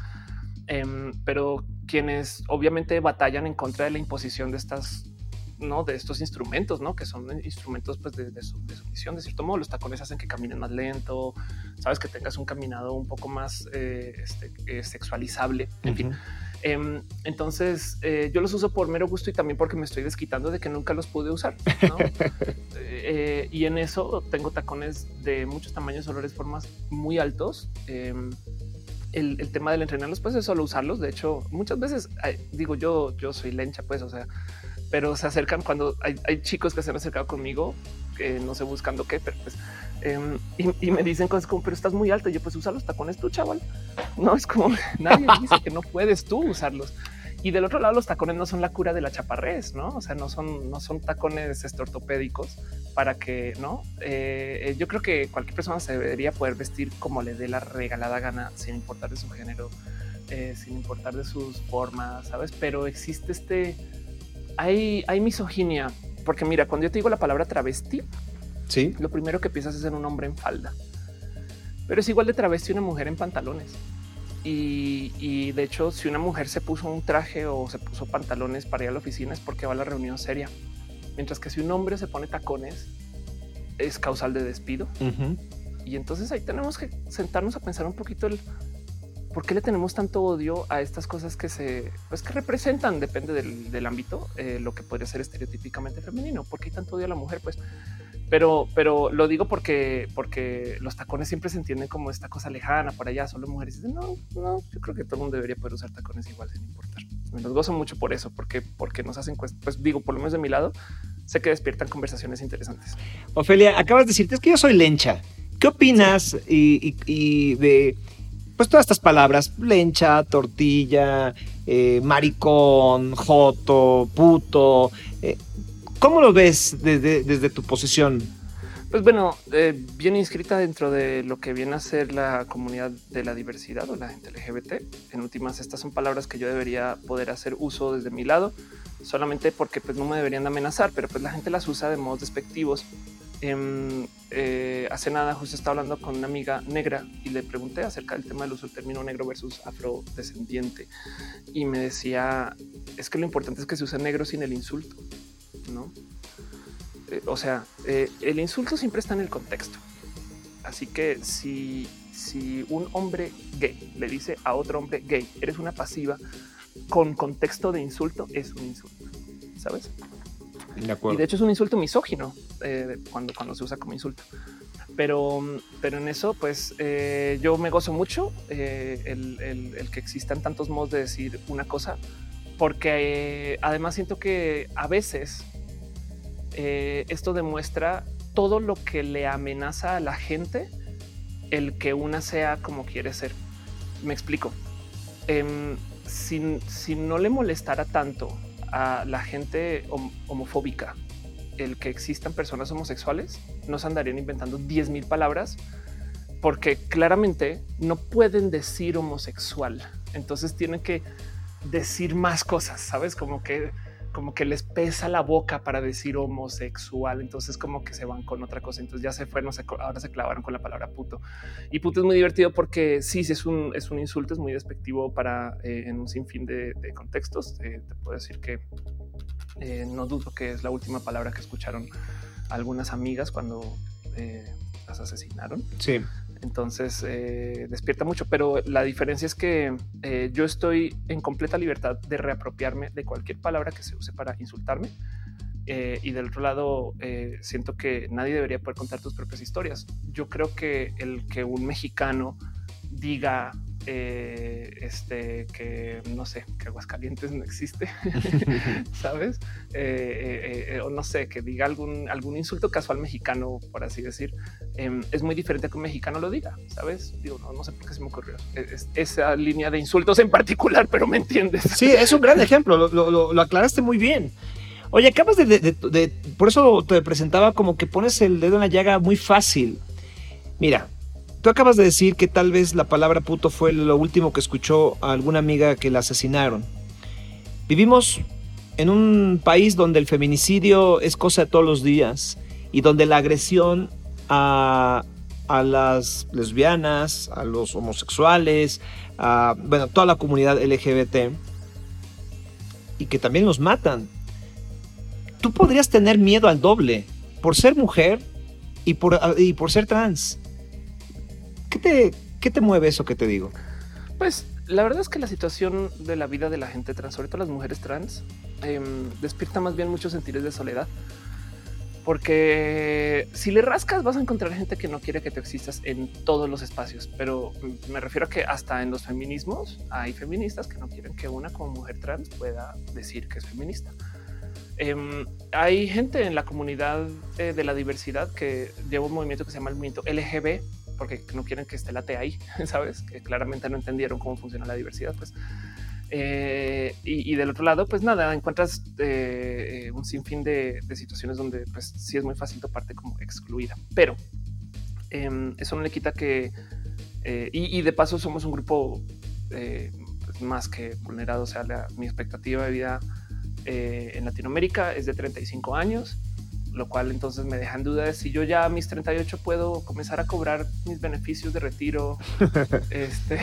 em, pero quienes obviamente batallan en contra de la imposición de estas no de estos instrumentos, no que son instrumentos pues, de, de, su, de misión. De cierto modo, los tacones hacen que caminen más lento, sabes que tengas un caminado un poco más eh, este, eh, sexualizable. En fin, Em, entonces eh, yo los uso por mero gusto y también porque me estoy desquitando de que nunca los pude usar. Eh, y en eso tengo tacones de muchos tamaños, olores, formas muy altos. Em, el, tema del entrenarlos, pues es solo usarlos. De hecho, muchas veces digo yo, yo soy lencha, pues, o sea, pero se acercan cuando hay, hay chicos que se han acercado conmigo, que no sé buscando qué, pero pues Em, y, me dicen cosas como, pero estás muy alto. Y yo, pues usa los tacones tú, chaval. No es como nadie dice que no puedes tú usarlos. Y del otro lado, los tacones no son la cura de la chaparrez, no? O sea, no son, no son tacones ortopédicos para que no. Eh, eh, yo creo que cualquier persona se debería poder vestir como le dé la regalada gana, sin importar de su género, eh, sin importar de sus formas, sabes? Pero existe este, hay, hay misoginia, porque mira, cuando yo te digo la palabra travesti, lo primero que piensas es en un hombre en falda, pero es igual de travesti una mujer en pantalones. Y, de hecho, si una mujer se puso un traje o se puso pantalones para ir a la oficina es porque va a la reunión seria. Mientras que si un hombre se pone tacones es causal de despido. Y entonces ahí tenemos que sentarnos a pensar un poquito el por qué le tenemos tanto odio a estas cosas que se pues que representan, depende del, ámbito, eh, lo que podría ser estereotípicamente femenino. ¿Por qué hay tanto odio a la mujer? Pues pero, pero lo digo porque, porque los tacones siempre se entienden como esta cosa lejana por allá, solo mujeres. Dicen, no, no, yo creo que todo el mundo debería poder usar tacones igual sin importar. Me los gozo mucho por eso, porque, porque nos hacen, pues digo, por lo menos de mi lado, sé que despiertan conversaciones interesantes. Ofelia, acabas de decirte, es que yo soy lencha. ¿Qué opinas y, de pues todas estas palabras, lencha, tortilla, eh, maricón, joto, puto? Eh, ¿Cómo lo ves desde, tu posición? Pues bueno, eh, bien inscrita dentro de lo que viene a ser la comunidad de la diversidad o la gente LGBT. En últimas, estas son palabras que yo debería poder hacer uso desde mi lado, solamente porque pues, no me deberían amenazar, pero pues la gente las usa de modos despectivos. Em, eh, hace nada justo estaba hablando con una amiga negra y le pregunté acerca del tema del uso del término negro versus afrodescendiente y me decía es que lo importante es que se use negro sin el insulto. ¿No? Eh, o sea, eh, el insulto siempre está en el contexto. Así que si, si un hombre gay le dice a otro hombre gay, eres una pasiva con contexto de insulto, es un insulto, ¿sabes? De acuerdo. Y de hecho es un insulto misógino eh, cuando, cuando se usa como insulto. Pero, pero en eso, pues yo me gozo mucho el, el, que existan tantos modos de decir una cosa, porque además siento que a veces eh, esto demuestra todo lo que le amenaza a la gente el que una sea como quiere ser. Me explico. Em, si, no le molestara tanto a la gente homofóbica el que existan personas homosexuales, no se andarían inventando 10 mil palabras porque claramente no pueden decir homosexual. Entonces tienen que decir más cosas, sabes? Como que como que les pesa la boca para decir homosexual, entonces como que se van con otra cosa, entonces ya se fue, no sé, ahora se clavaron con la palabra puto. Y puto es muy divertido porque sí, sí es un, es un insulto, es muy despectivo para eh, en un sinfín de, contextos. Eh, te puedo decir que eh, no dudo que es la última palabra que escucharon algunas amigas cuando las asesinaron. Sí. Entonces eh, despierta mucho, pero la diferencia es que eh, yo estoy en completa libertad de reapropiarme de cualquier palabra que se use para insultarme. Eh, y del otro lado, siento que nadie debería poder contar tus propias historias. Yo creo que el que un mexicano diga eh, este que no sé, que Aguascalientes no existe, sabes? Eh, eh, o no sé, que diga algún, algún insulto casual mexicano, por así decir, em, es muy diferente a que un mexicano lo diga, sabes? Digo, no, no sé por qué se me ocurrió esa línea de insultos en particular, pero me entiendes. Sí, es un gran ejemplo, lo, aclaraste muy bien. Oye, acabas de, de, por eso te presentaba como que pones el dedo en la llaga muy fácil. Mira, Tú acabas de decir que tal vez la palabra puto fue lo último que escuchó a alguna amiga que la asesinaron. Vivimos en un país donde el feminicidio es cosa de todos los días y donde la agresión a, las lesbianas, a los homosexuales, a bueno, toda la comunidad LGBT y que también los matan. Tú podrías tener miedo al doble por ser mujer y por, y por ser trans. ¿Qué te, ¿Qué te mueve eso que te digo? Pues la verdad es que la situación de la vida de la gente trans, sobre todo las mujeres trans, em, despierta más bien muchos sentidos de soledad. Porque si le rascas vas a encontrar gente que no quiere que te existas en todos los espacios, pero me refiero a que hasta en los feminismos hay feministas que no quieren que una como mujer trans pueda decir que es feminista. Em, hay gente en la comunidad eh, de la diversidad que lleva un movimiento que se llama el movimiento LGB, porque no quieren que esté la T ahí, sabes que claramente no entendieron cómo funciona la diversidad. Pues eh, y, del otro lado, pues nada, encuentras eh, un sinfín de, situaciones donde pues sí es muy fácil toparte como excluida, pero em, eso no le quita que eh, y, de paso somos un grupo pues, más que vulnerado. O sea, mi expectativa de vida en Latinoamérica es de 35 años lo cual entonces me deja en duda de si yo ya a mis 38 puedo comenzar a cobrar mis beneficios de retiro. este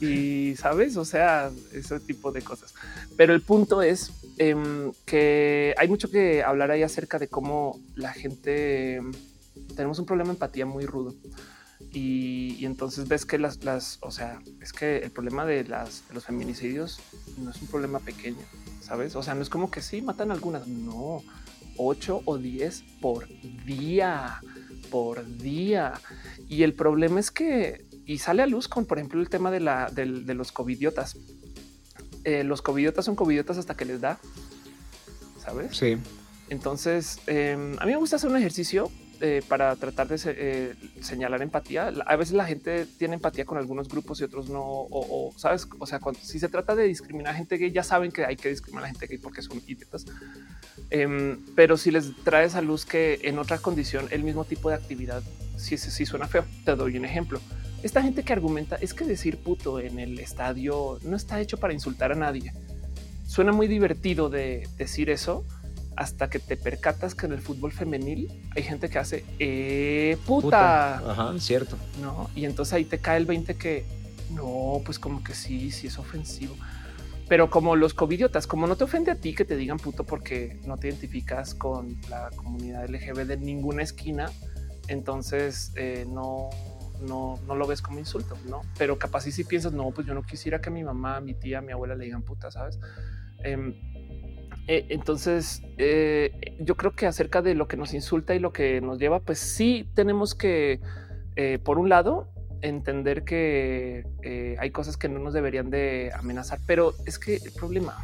y sabes, o sea, ese tipo de cosas. Pero el punto es em, que hay mucho que hablar ahí acerca de cómo la gente tenemos un problema de empatía muy rudo. Y, entonces ves que las, las, o sea, es que el problema de, las, de los feminicidios no es un problema pequeño, sabes? O sea, no es como que sí matan algunas, no 8 o 10 por día, por día. Y el problema es que, y sale a luz con, por ejemplo, el tema de, la, de, los covidiotas. Eh, los covidiotas son covidiotas hasta que les da, ¿sabes? Sí. Entonces, em, a mí me gusta hacer un ejercicio eh, para tratar de eh, señalar empatía. A veces la gente tiene empatía con algunos grupos y otros no. O, sabes, o sea, si se trata de discriminar a gente gay, ya saben que hay que discriminar a gente gay porque son idiotas. Em, pero si les traes a luz que en otra condición el mismo tipo de actividad, si sí suena feo. Te doy un ejemplo. Esta gente que argumenta es que decir puto en el estadio no está hecho para insultar a nadie. Suena muy divertido de decir eso hasta que te percatas que en el fútbol femenil hay gente que hace eh, puta. Ajá, cierto. No, y entonces ahí te cae el 20 que no, pues como que sí, sí es ofensivo. Pero como los covidiotas, como no te ofende a ti que te digan puto porque no te identificas con la comunidad LGB de ninguna esquina, entonces eh, no, no, no lo ves como insulto, no? Pero capaz si piensas, no, pues yo no quisiera que mi mamá, mi tía, mi abuela le digan puta, sabes? Em, eh, entonces, eh, yo creo que acerca de lo que nos insulta y lo que nos lleva, pues sí tenemos que, eh, por un lado, entender que hay cosas que no nos deberían de amenazar, pero es que el problema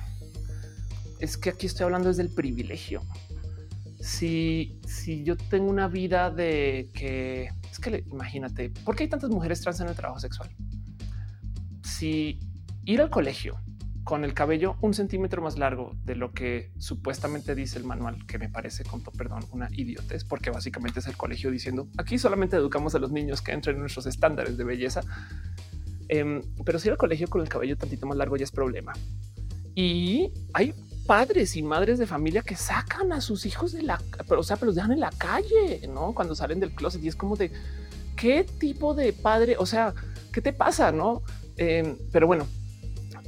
es que aquí estoy hablando desde el privilegio. Si, si yo tengo una vida de que es que imagínate, ¿por qué hay tantas mujeres trans en el trabajo sexual? Si ir al colegio con el cabello un centímetro más largo de lo que supuestamente dice el manual, que me parece, con perdón, una idiotez, porque básicamente es el colegio diciendo aquí solamente educamos a los niños que entren en nuestros estándares de belleza. Em, pero si el colegio con el cabello tantito más largo ya es problema. Y hay padres y madres de familia que sacan a sus hijos de la, pero, o sea, pero los dejan en la calle, no cuando salen del closet y es como de qué tipo de padre, o sea, qué te pasa, no? Em, pero bueno,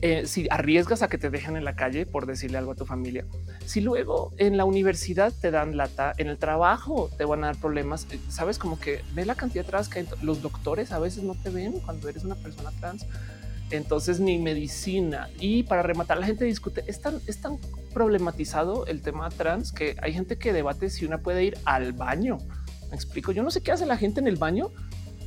eh, si arriesgas a que te dejen en la calle por decirle algo a tu familia, si luego en la universidad te dan lata, en el trabajo te van a dar problemas, eh, sabes como que ve la cantidad de trans que los doctores a veces no te ven cuando eres una persona trans. Entonces ni medicina y para rematar la gente discute es tan, es tan problematizado el tema trans que hay gente que debate si una puede ir al baño. Me explico. Yo no sé qué hace la gente en el baño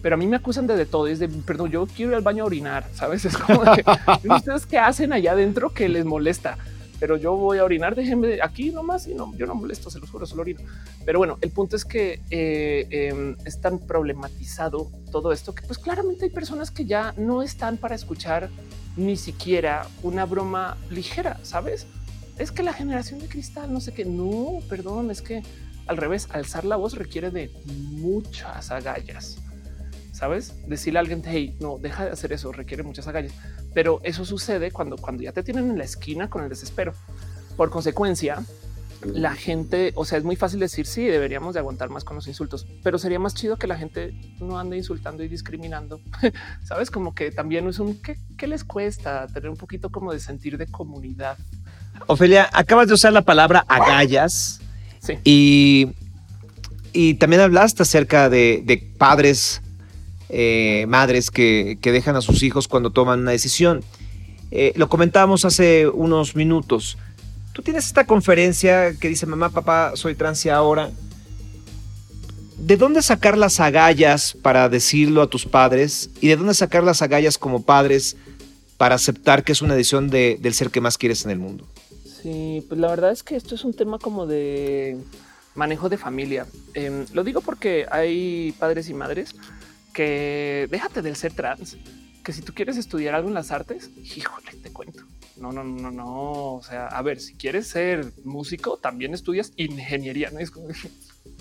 pero a mí me acusan de, de todo. Es de perdón, yo quiero ir al baño a orinar. Sabes? Es como que ustedes qué hacen allá adentro que les molesta, pero yo voy a orinar. Déjenme aquí nomás y no, yo no molesto, se los juro, solo orino. Pero bueno, el punto es que eh, em, es tan problematizado todo esto que, pues claramente hay personas que ya no están para escuchar ni siquiera una broma ligera. Sabes? Es que la generación de cristal, no sé qué. No, perdón, es que al revés, alzar la voz requiere de muchas agallas sabes? Decirle a alguien, hey, no, deja de hacer eso, requiere muchas agallas. Pero eso sucede cuando, cuando ya te tienen en la esquina con el desespero. Por consecuencia, la gente, o sea, es muy fácil decir sí, deberíamos de aguantar más con los insultos, pero sería más chido que la gente no ande insultando y discriminando. Sabes, como que también es un ¿qué, les cuesta tener un poquito como de sentir de comunidad. Ofelia, acabas de usar la palabra agallas sí. y, y también hablaste acerca de, de padres eh, madres que, dejan a sus hijos cuando toman una decisión. Eh, lo comentábamos hace unos minutos. Tú tienes esta conferencia que dice, mamá, papá, soy trans ahora. ¿De dónde sacar las agallas para decirlo a tus padres? ¿Y de dónde sacar las agallas como padres para aceptar que es una decisión del ser que más quieres en el mundo? Sí, pues la verdad es que esto es un tema como de manejo de familia. Em, lo digo porque hay padres y madres que déjate del ser trans, que si tú quieres estudiar algo en las artes, híjole, te cuento. No, no, no, no. O sea, a ver, si quieres ser músico, también estudias ingeniería,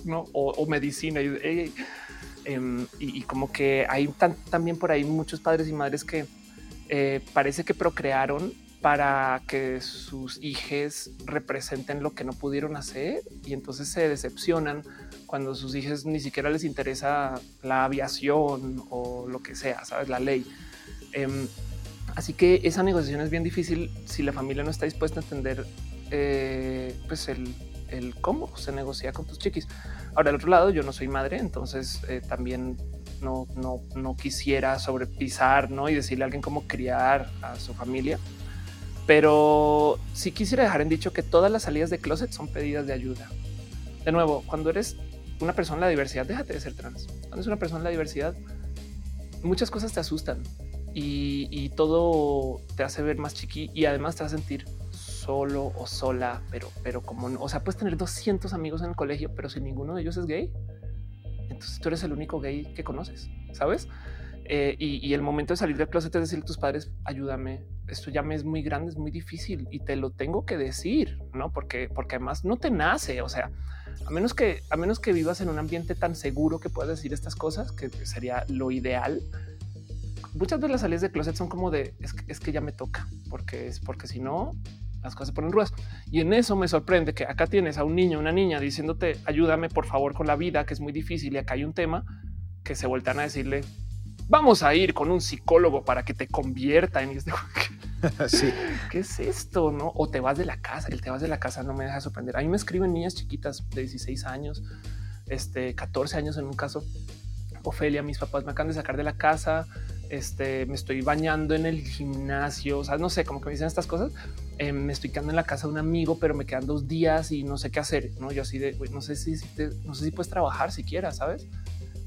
no o, medicina. Em, y, como que hay también por ahí muchos padres y madres que eh, parece que procrearon para que sus hijos representen lo que no pudieron hacer y entonces se decepcionan cuando sus hijos ni siquiera les interesa la aviación o lo que sea, sabes, la ley. Em, así que esa negociación es bien difícil si la familia no está dispuesta a entender eh, pues el, cómo se negocia con tus chiquis. Ahora, al otro lado, yo no soy madre, entonces eh, también no, no, no quisiera sobrepisar ¿no? y decirle a alguien cómo criar a su familia. Pero sí quisiera dejar en dicho que todas las salidas de closet son pedidas de ayuda. De nuevo, cuando eres una persona en la diversidad, déjate de ser trans. Cuando eres una persona en la diversidad, muchas cosas te asustan y, todo te hace ver más chiqui y además te a sentir solo o sola, pero, pero como, o sea, puedes tener 200 amigos en el colegio, pero si ninguno de ellos es gay, entonces tú eres el único gay que conoces, ¿sabes? Eh, y, el momento de salir del closet es decirle a tus padres, ayúdame, esto ya me es muy grande, es muy difícil y te lo tengo que decir, ¿no? Porque, porque además no te nace, o sea, a menos que, a menos que vivas en un ambiente tan seguro que puedas decir estas cosas, que sería lo ideal. Muchas veces las salidas de closet son como de, es que, ya me toca, porque es porque si no, las cosas se ponen ruedas. Y en eso me sorprende que acá tienes a un niño, una niña diciéndote, ayúdame por favor con la vida, que es muy difícil. Y acá hay un tema que se vueltan a decirle, vamos a ir con un psicólogo para que te convierta en este. sí. ¿Qué es esto? No? O te vas de la casa. El te vas de la casa no me deja sorprender. A mí me escriben niñas chiquitas de 16 años, este 14 años en un caso. Ofelia, mis papás me acaban de sacar de la casa. Este me estoy bañando en el gimnasio. O sea, no sé cómo que me dicen estas cosas. Eh, me estoy quedando en la casa de un amigo, pero me quedan dos días y no sé qué hacer. No, yo así de no sé si, no sé si puedes trabajar siquiera, sabes?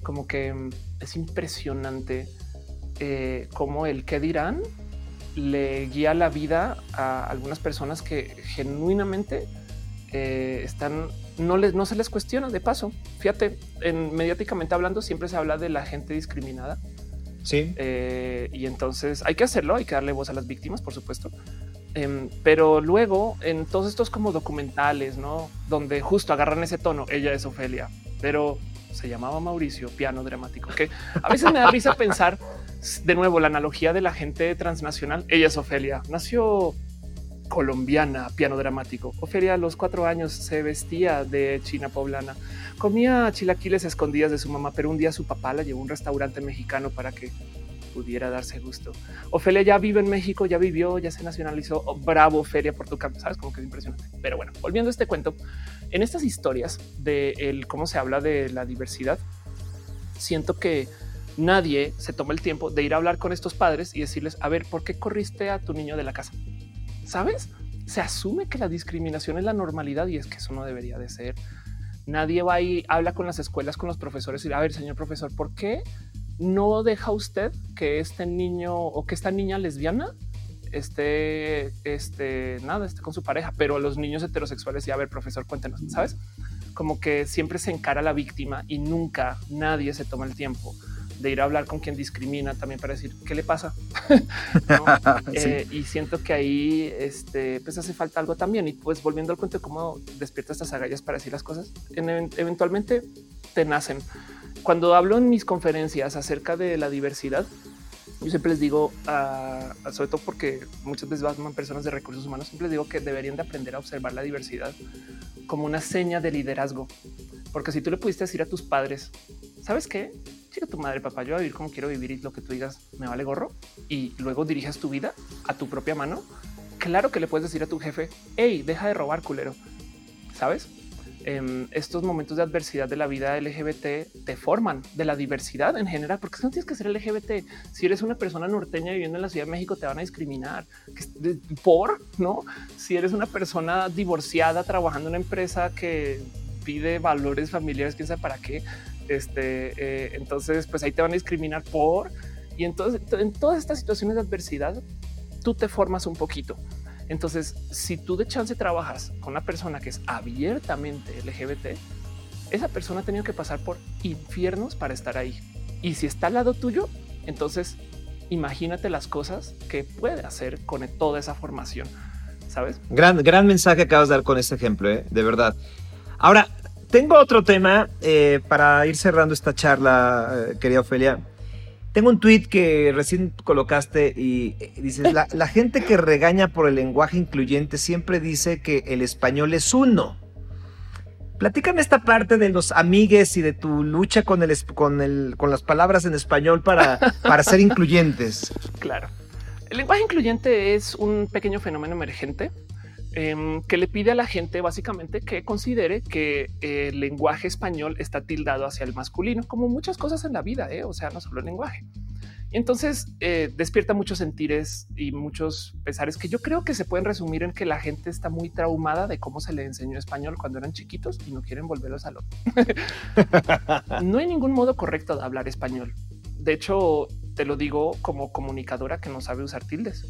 como que mm, es impresionante eh, cómo el que dirán le guía la vida a algunas personas que genuinamente eh, están, no, les, no se les cuestiona de paso. Fíjate, en, mediáticamente hablando, siempre se habla de la gente discriminada. Sí. Eh, y entonces hay que hacerlo, hay que darle voz a las víctimas, por supuesto. Em, pero luego en todos estos como documentales, no donde justo agarran ese tono, ella es Ofelia, pero se llamaba Mauricio, piano dramático, que a veces me da risa pensar de nuevo la analogía de la gente transnacional. Ella es Ofelia, nació colombiana, piano dramático. Ofelia a los cuatro años se vestía de china poblana, comía chilaquiles escondidas de su mamá, pero un día su papá la llevó a un restaurante mexicano para que pudiera darse gusto. Ofelia ya vive en México, ya vivió, ya se nacionalizó. Oh, bravo, Feria por tu campo. Sabes como que es impresionante. Pero bueno, volviendo a este cuento, en estas historias de cómo se habla de la diversidad, siento que nadie se toma el tiempo de ir a hablar con estos padres y decirles, a ver, ¿por qué corriste a tu niño de la casa? ¿Sabes? Se asume que la discriminación es la normalidad y es que eso no debería de ser. Nadie va y habla con las escuelas, con los profesores y a ver, señor profesor, ¿por qué no deja usted que este niño o que esta niña lesbiana esté, este, nada, esté con su pareja, pero los niños heterosexuales, y a ver, profesor, cuéntenos, ¿sabes? Como que siempre se encara la víctima y nunca nadie se toma el tiempo de ir a hablar con quien discrimina también para decir qué le pasa. Eh, y siento que ahí este, pues hace falta algo también. Y pues volviendo al cuento de cómo despierta estas agallas para decir las cosas, eventualmente te nacen. Cuando hablo en mis conferencias acerca de la diversidad, yo siempre les digo, sobre todo porque muchas veces van personas de recursos humanos, siempre les digo que deberían de aprender a observar la diversidad como una seña de liderazgo. Porque si tú le pudiste decir a tus padres, ¿sabes qué? Chica tu madre, papá, yo voy a vivir como quiero vivir y lo que tú digas me vale gorro y luego diriges tu vida a tu propia mano. Claro que le puedes decir a tu jefe, hey, deja de robar culero. Sabes? Em, estos momentos de adversidad de la vida LGBT te forman de la diversidad en general, porque no tienes que ser LGBT. Si eres una persona norteña viviendo en la Ciudad de México, te van a discriminar por no. Si eres una persona divorciada trabajando en una empresa que pide valores familiares, quién sabe para qué, este, eh, entonces, pues ahí te van a discriminar por. Y entonces, en todas estas situaciones de adversidad, tú te formas un poquito. Entonces, si tú de chance trabajas con una persona que es abiertamente LGBT, esa persona ha tenido que pasar por infiernos para estar ahí. Y si está al lado tuyo, entonces imagínate las cosas que puede hacer con toda esa formación. ¿Sabes? Gran, gran mensaje acabas de dar con este ejemplo, ¿eh? de verdad. Ahora, tengo otro tema eh, para ir cerrando esta charla, eh, querida Ofelia. Tengo un tweet que recién colocaste y eh, dices, la, la, gente que regaña por el lenguaje incluyente siempre dice que el español es uno. Platícame esta parte de los amigues y de tu lucha con, el, con, el, con las palabras en español para, para ser incluyentes. Claro. El lenguaje incluyente es un pequeño fenómeno emergente Em, que le pide a la gente básicamente que considere que el lenguaje español está tildado hacia el masculino, como muchas cosas en la vida, ¿eh? o sea, no solo el lenguaje. Y entonces eh, despierta muchos sentires y muchos pesares que yo creo que se pueden resumir en que la gente está muy traumada de cómo se le enseñó español cuando eran chiquitos y no quieren volverlo a salón. no hay ningún modo correcto de hablar español. De hecho, te lo digo como comunicadora que no sabe usar tildes.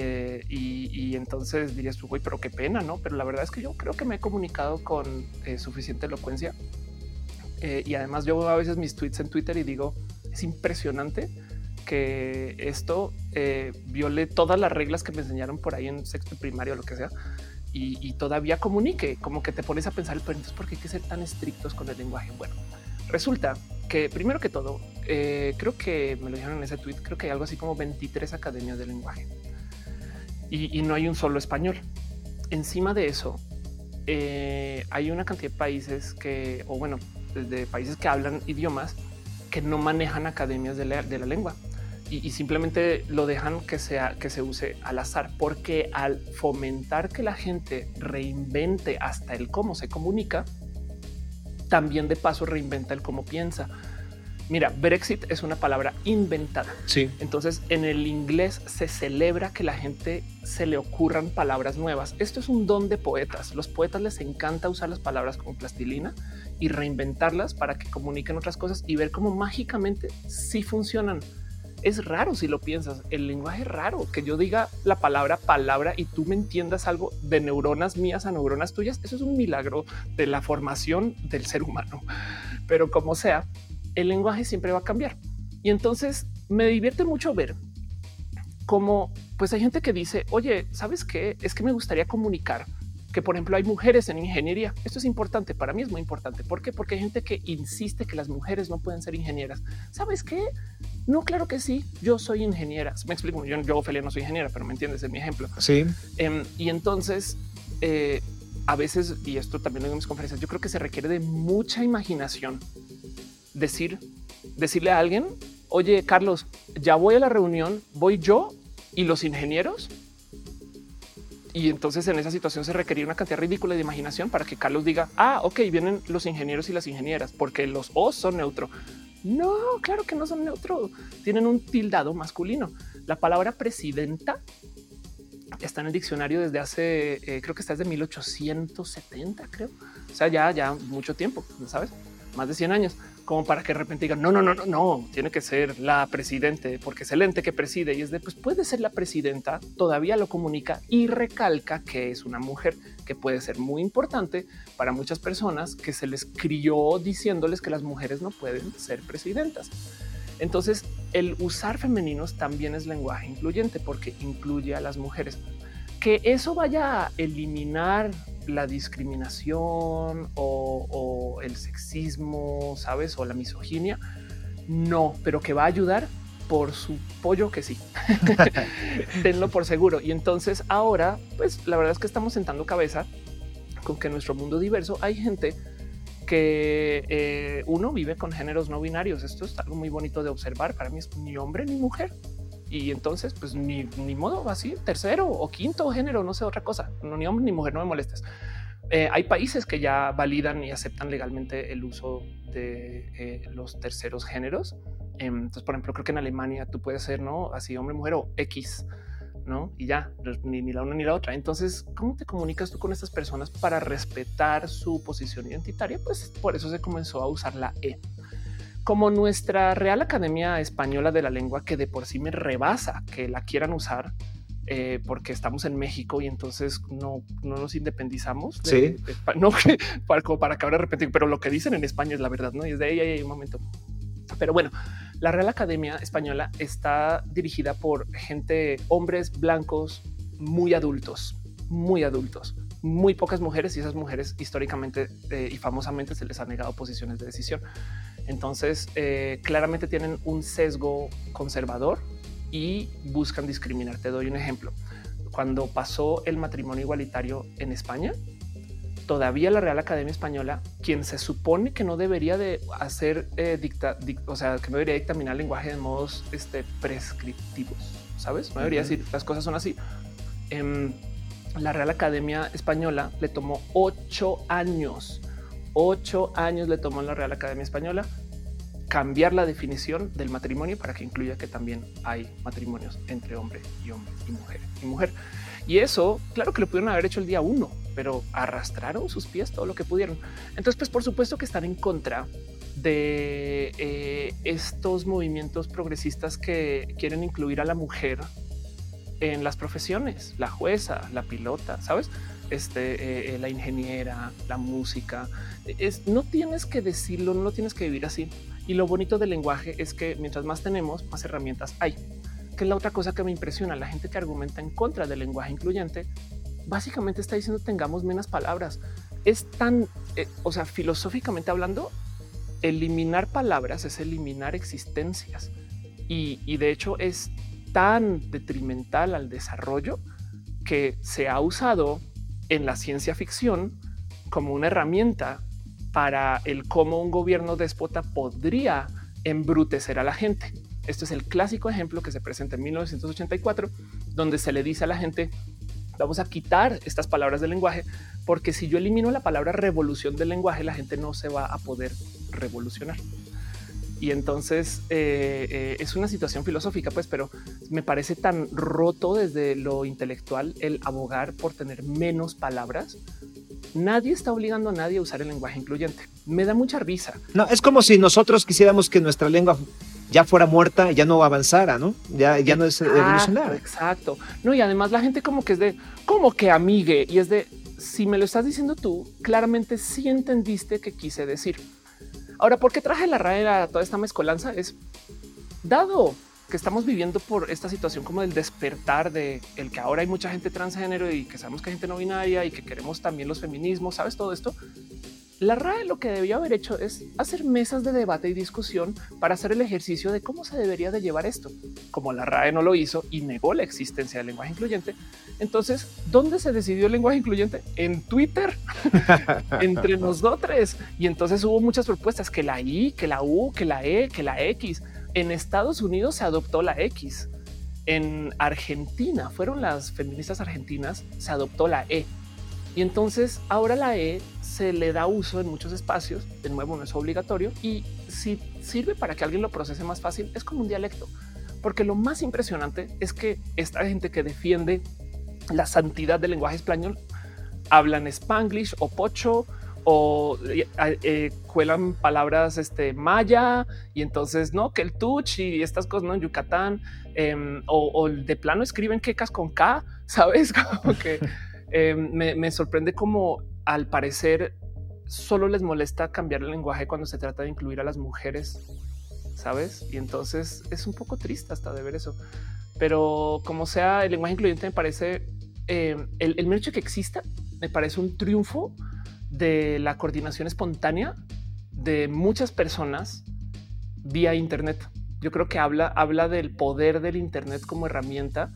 Eh, y, entonces dirías pero qué pena, ¿no? Pero la verdad es que yo creo que me he comunicado con eh, suficiente elocuencia. Eh, y además yo veo a veces mis tweets en Twitter y digo, es impresionante que esto viole todas las reglas que me enseñaron por ahí en sexto primario o lo que sea. Y, todavía comunique, como que te pones a pensar, pero entonces, ¿por qué hay que ser tan estrictos con el lenguaje? Bueno, resulta que primero que todo, creo que me lo dijeron en ese tweet, creo que hay algo así como 23 academias de lenguaje y, no hay un solo español. Encima de eso, eh, hay una cantidad de países que, o bueno, de países que hablan idiomas que no manejan academias de la, lengua y, simplemente lo dejan que sea que se use al azar, porque al fomentar que la gente reinvente hasta el cómo se comunica, también de paso reinventa el cómo piensa. Mira, Brexit es una palabra inventada. Sí. Entonces, en el inglés se celebra que la gente se le ocurran palabras nuevas. Esto es un don de poetas. Los poetas les encanta usar las palabras como plastilina y reinventarlas para que comuniquen otras cosas y ver cómo mágicamente sí funcionan. Es raro si lo piensas. El lenguaje es raro que yo diga la palabra palabra y tú me entiendas algo de neuronas mías a neuronas tuyas. Eso es un milagro de la formación del ser humano. Pero como sea, el lenguaje siempre va a cambiar. Y entonces me divierte mucho ver cómo pues hay gente que dice, oye, ¿sabes qué? Es que me gustaría comunicar que, por ejemplo, hay mujeres en ingeniería. Esto es importante, para mí es muy importante. ¿Por qué? Porque hay gente que insiste que las mujeres no pueden ser ingenieras. ¿Sabes qué? No, claro que sí. Yo soy ingeniera. Me explico. Yo, yo Ophelia, no soy ingeniera, pero me entiendes, es mi ejemplo. Sí. Em, y entonces, eh, a veces, y esto también lo digo en mis conferencias, yo creo que se requiere de mucha imaginación decir, decirle a alguien, oye, Carlos, ya voy a la reunión, voy yo y los ingenieros. Y entonces en esa situación se requería una cantidad ridícula de imaginación para que Carlos diga, ah, ok, vienen los ingenieros y las ingenieras, porque los O son neutro. No, claro que no son neutro, tienen un tildado masculino. La palabra presidenta está en el diccionario desde hace, eh, creo que está desde 1870, creo. O sea, ya, ya mucho tiempo, ¿sabes? Más de 100 años como para que de repente digan no, no, no, no, no, tiene que ser la presidente porque es el ente que preside y es de pues puede ser la presidenta. Todavía lo comunica y recalca que es una mujer que puede ser muy importante para muchas personas que se les crió diciéndoles que las mujeres no pueden ser presidentas. Entonces, el usar femeninos también es lenguaje incluyente porque incluye a las mujeres. Que eso vaya a eliminar la discriminación o, el sexismo, sabes, o la misoginia. No, pero que va a ayudar por su pollo que sí. Tenlo por seguro. Y entonces ahora, pues la verdad es que estamos sentando cabeza con que en nuestro mundo diverso hay gente que eh, uno vive con géneros no binarios. Esto es algo muy bonito de observar. Para mí es ni hombre ni mujer. Y entonces, pues ni, ni modo, así, tercero o quinto género, no sé, otra cosa. No, ni hombre ni mujer, no me molestes. Eh, hay países que ya validan y aceptan legalmente el uso de eh, los terceros géneros. Em, entonces, por ejemplo, creo que en Alemania tú puedes ser no así hombre, mujer o X, no? Y ya ni, ni la una ni la otra. Entonces, ¿cómo te comunicas tú con estas personas para respetar su posición identitaria? Pues por eso se comenzó a usar la E como nuestra Real Academia Española de la Lengua, que de por sí me rebasa que la quieran usar, eh, porque estamos en México y entonces no, no nos independizamos. sí. no para, como para acabar de repetir, pero lo que dicen en España es la verdad, ¿no? Y es de ahí hay un momento. Pero bueno, la Real Academia Española está dirigida por gente, hombres blancos muy adultos, muy adultos, muy pocas mujeres y esas mujeres históricamente eh, y famosamente se les ha negado posiciones de decisión. Entonces, eh, claramente tienen un sesgo conservador y buscan discriminar. Te doy un ejemplo. Cuando pasó el matrimonio igualitario en España, todavía la Real Academia Española, quien se supone que no debería de hacer eh, dicta, o sea, que no debería dictaminar lenguaje de modos este, prescriptivos, sabes? No debería decir las cosas son así. Em, la Real Academia Española le tomó ocho años Ocho años le tomó en la Real Academia Española cambiar la definición del matrimonio para que incluya que también hay matrimonios entre hombre y hombre y mujer y mujer. Y eso, claro que lo pudieron haber hecho el día uno, pero arrastraron sus pies todo lo que pudieron. Entonces, pues por supuesto que están en contra de eh, estos movimientos progresistas que quieren incluir a la mujer en las profesiones, la jueza, la pilota, sabes? Este, eh, eh, la ingeniera, la música. Es, no tienes que decirlo, no tienes que vivir así. Y lo bonito del lenguaje es que mientras más tenemos, más herramientas hay. Que es la otra cosa que me impresiona. La gente que argumenta en contra del lenguaje incluyente, básicamente está diciendo tengamos menos palabras. Es tan, eh, o sea, filosóficamente hablando, eliminar palabras es eliminar existencias. Y, y de hecho es tan detrimental al desarrollo que se ha usado en la ciencia ficción como una herramienta para el cómo un gobierno déspota podría embrutecer a la gente. Esto es el clásico ejemplo que se presenta en 1984, donde se le dice a la gente, vamos a quitar estas palabras del lenguaje, porque si yo elimino la palabra revolución del lenguaje, la gente no se va a poder revolucionar. Y entonces eh, eh, es una situación filosófica, pues, pero me parece tan roto desde lo intelectual el abogar por tener menos palabras. Nadie está obligando a nadie a usar el lenguaje incluyente. Me da mucha risa. No, es como si nosotros quisiéramos que nuestra lengua ya fuera muerta, ya no avanzara, ¿no? Ya, ya no es evolucionar. Exacto. No, y además la gente como que es de, como que amigue, y es de, si me lo estás diciendo tú, claramente sí entendiste que quise decir. Ahora, ¿por qué traje la RAE a toda esta mezcolanza? Es dado que estamos viviendo por esta situación como del despertar de el que ahora hay mucha gente transgénero y que sabemos que hay gente no binaria y que queremos también los feminismos, sabes todo esto. La RAE lo que debió haber hecho es hacer mesas de debate y discusión para hacer el ejercicio de cómo se debería de llevar esto. Como la RAE no lo hizo y negó la existencia del lenguaje incluyente, entonces, ¿dónde se decidió el lenguaje incluyente? En Twitter, entre nosotros. Y entonces hubo muchas propuestas, que la I, que la U, que la E, que la X. En Estados Unidos se adoptó la X. En Argentina, fueron las feministas argentinas, se adoptó la E. Y entonces ahora la E se le da uso en muchos espacios. De nuevo, no es obligatorio. Y si sirve para que alguien lo procese más fácil, es como un dialecto. Porque lo más impresionante es que esta gente que defiende la santidad del lenguaje español hablan spanglish o pocho o eh, cuelan palabras este, maya y entonces no que el touch y estas cosas no en Yucatán em, o, de plano escriben quecas con K, sabes? Que em, me, sorprende como al parecer solo les molesta cambiar el lenguaje cuando se trata de incluir a las mujeres, sabes? Y entonces es un poco triste hasta de ver eso. Pero como sea, el lenguaje incluyente me parece em, el, el que exista, me parece un triunfo de la coordinación espontánea de muchas personas vía Internet. Yo creo que habla, habla del poder del Internet como herramienta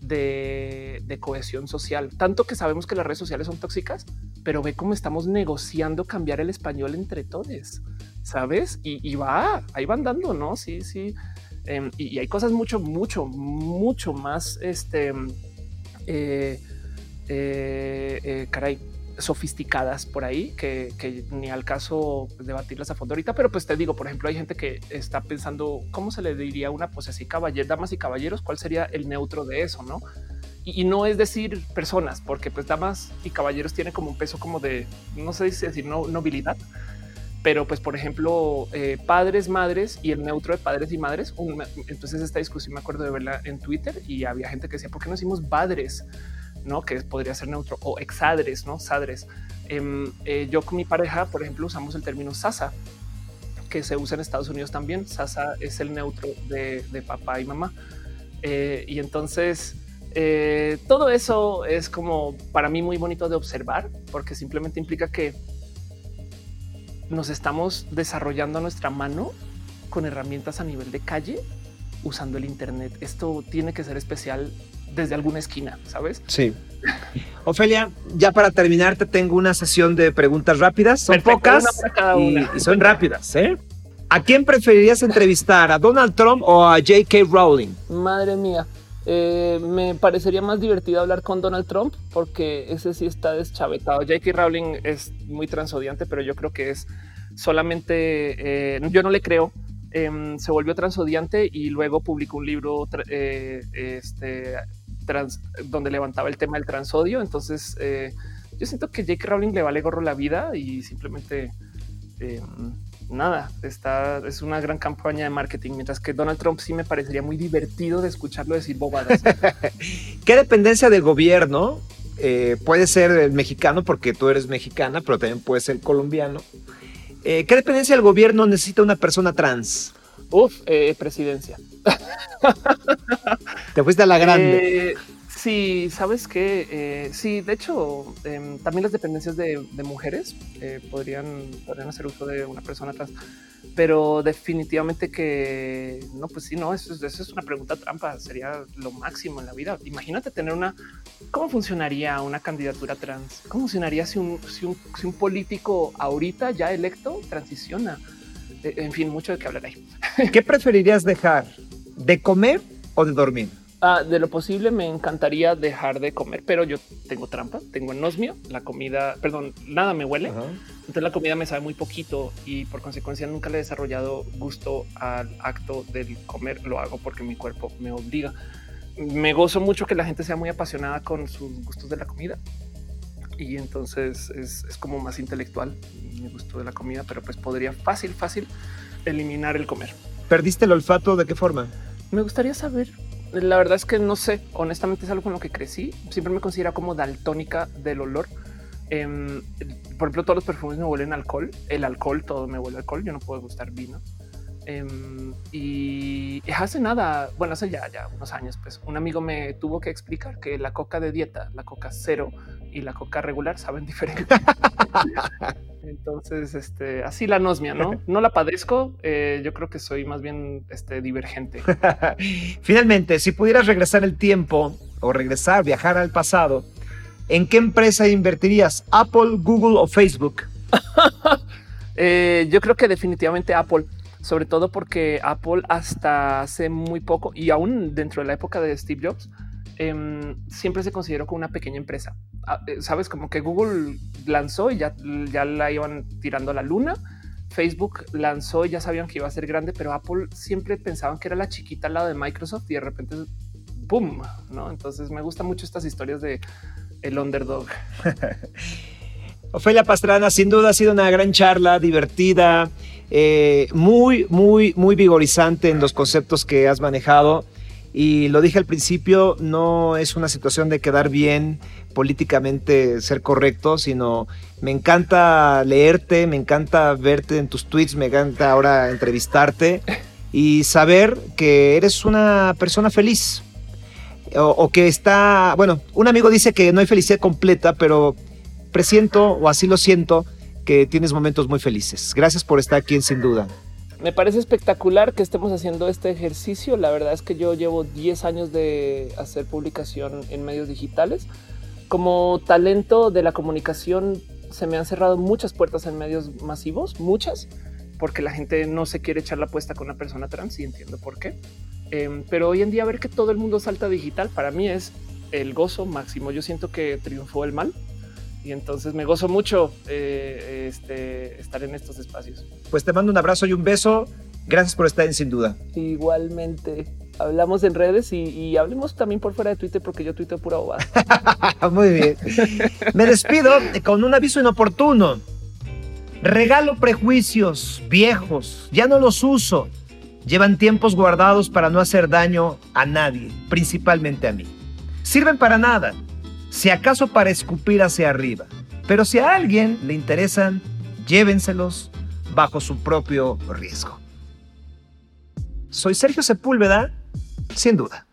de, cohesión social. Tanto que sabemos que las redes sociales son tóxicas, pero ve cómo estamos negociando cambiar el español entre todos, ¿sabes? Y, va, ahí van dando, ¿no? Sí, sí. Em, y, hay cosas mucho, mucho, mucho más, este, eh, eh, eh, caray, sofisticadas por ahí que, ni al caso debatirlas a fondo ahorita, pero pues te digo, por ejemplo, hay gente que está pensando cómo se le diría una pues así, caballeros, damas y caballeros, cuál sería el neutro de eso, no? Y, no es decir personas, porque pues damas y caballeros tiene como un peso como de no sé si decir no, nobilidad, pero pues por ejemplo eh, padres, madres y el neutro de padres y madres. entonces esta discusión me acuerdo de verla en Twitter y había gente que decía por qué no decimos padres ¿no? Que podría ser neutro o exadres, ¿no? Sadres. Em, eh, yo con mi pareja, por ejemplo, usamos el término sasa, que se usa en Estados Unidos también. Sasa es el neutro de, papá y mamá. Eh, y entonces eh, todo eso es como para mí muy bonito de observar, porque simplemente implica que nos estamos desarrollando nuestra mano con herramientas a nivel de calle usando el Internet. Esto tiene que ser especial desde alguna esquina, ¿sabes? Sí. Ofelia, ya para terminar te tengo una sesión de preguntas rápidas. Son pocas y, son rápidas. ¿eh? ¿A quién preferirías entrevistar? ¿A Donald Trump o a J.K. Rowling? Madre mía. Eh, me parecería más divertido hablar con Donald Trump porque ese sí está deschavetado. J.K. Rowling es muy transodiante, pero yo creo que es solamente, eh, yo no le creo Em, se volvió transodiante y luego publicó un libro eh, este, donde levantaba el tema del transodio. Entonces eh, yo siento que Jake Rowling le vale gorro la vida y simplemente em, nada, está, es una gran campaña de marketing, mientras que Donald Trump sí me parecería muy divertido de escucharlo decir bobadas. ¿Qué dependencia del gobierno? Eh, puede ser el mexicano porque tú eres mexicana, pero también puede ser colombiano. Eh, ¿Qué dependencia del gobierno necesita una persona trans? Uf, eh, presidencia. Te fuiste a la grande. Eh, sí, sabes que sí, de hecho, em, también las dependencias de, mujeres podrían, podrían hacer uso de una persona trans pero definitivamente que no, pues sí, no, eso, es una pregunta trampa, sería lo máximo en la vida. Imagínate tener una, ¿cómo funcionaría una candidatura trans? ¿Cómo funcionaría si un, si un, si un político ahorita ya electo transiciona? Eh, en fin, mucho de qué hablar ahí. ¿Qué preferirías dejar? ¿De comer o de dormir? Ah, de lo posible me encantaría dejar de comer, pero yo tengo trampa, tengo enosmio, la comida, perdón, nada me huele. Entonces la comida me sabe muy poquito y por consecuencia nunca le he desarrollado gusto al acto del comer. Lo hago porque mi cuerpo me obliga. Me gozo mucho que la gente sea muy apasionada con sus gustos de la comida y entonces es, es como más intelectual mi gusto de la comida, pero pues podría fácil, fácil eliminar el comer. ¿Perdiste el olfato de qué forma? Me gustaría saber la verdad es que no sé, honestamente es algo con lo que crecí. Siempre me considera como daltónica del olor. Em, por ejemplo, todos los perfumes me huelen alcohol. El alcohol, todo me huele alcohol. Yo no puedo gustar vino. Em, y hace nada, bueno, hace ya, ya unos años, pues un amigo me tuvo que explicar que la coca de dieta, la coca cero y la coca regular saben diferente. Entonces, este, así la anosmia, ¿no? No la padezco. Eh, yo creo que soy más bien este, divergente. Finalmente, si pudieras regresar el tiempo o regresar, viajar al pasado, ¿en qué empresa invertirías? ¿Apple, Google o Facebook? Eh, yo creo que definitivamente Apple sobre todo porque Apple hasta hace muy poco y aún dentro de la época de Steve Jobs, em, siempre se consideró como una pequeña empresa. Ah, eh, Sabes, como que Google lanzó y ya, ya la iban tirando a la luna. Facebook lanzó y ya sabían que iba a ser grande, pero Apple siempre pensaban que era la chiquita al lado de Microsoft y de repente, boom, no? Entonces me gustan mucho estas historias de el underdog. Ofelia Pastrana, sin duda ha sido una gran charla, divertida, eh, muy, muy, muy vigorizante en los conceptos que has manejado. Y lo dije al principio, no es una situación de quedar bien políticamente, ser correcto, sino me encanta leerte, me encanta verte en tus tweets, me encanta ahora entrevistarte y saber que eres una persona feliz. O, o que está, bueno, un amigo dice que no hay felicidad completa, pero presiento, o así lo siento, que tienes momentos muy felices. Gracias por estar aquí Sin Duda. Me parece espectacular que estemos haciendo este ejercicio. La verdad es que yo llevo 10 años de hacer publicación en medios digitales. Como talento de la comunicación se me han cerrado muchas puertas en medios masivos, muchas, porque la gente no se quiere echar la apuesta con una persona trans y entiendo por qué. Eh, pero hoy en día ver que todo el mundo salta digital para mí es el gozo máximo. Yo siento que triunfó el mal y entonces me gozo mucho eh, este, estar en estos espacios. Pues te mando un abrazo y un beso. Gracias por estar en Sin Duda. Igualmente. Hablamos en redes y, y hablemos también por fuera de Twitter porque yo tuiteo pura bobada. Muy bien. Me despido con un aviso inoportuno. Regalo prejuicios viejos, ya no los uso. Llevan tiempos guardados para no hacer daño a nadie, principalmente a mí. Sirven para nada, si acaso para escupir hacia arriba. Pero si a alguien le interesan, llévenselos bajo su propio riesgo. Soy Sergio Sepúlveda, sin duda.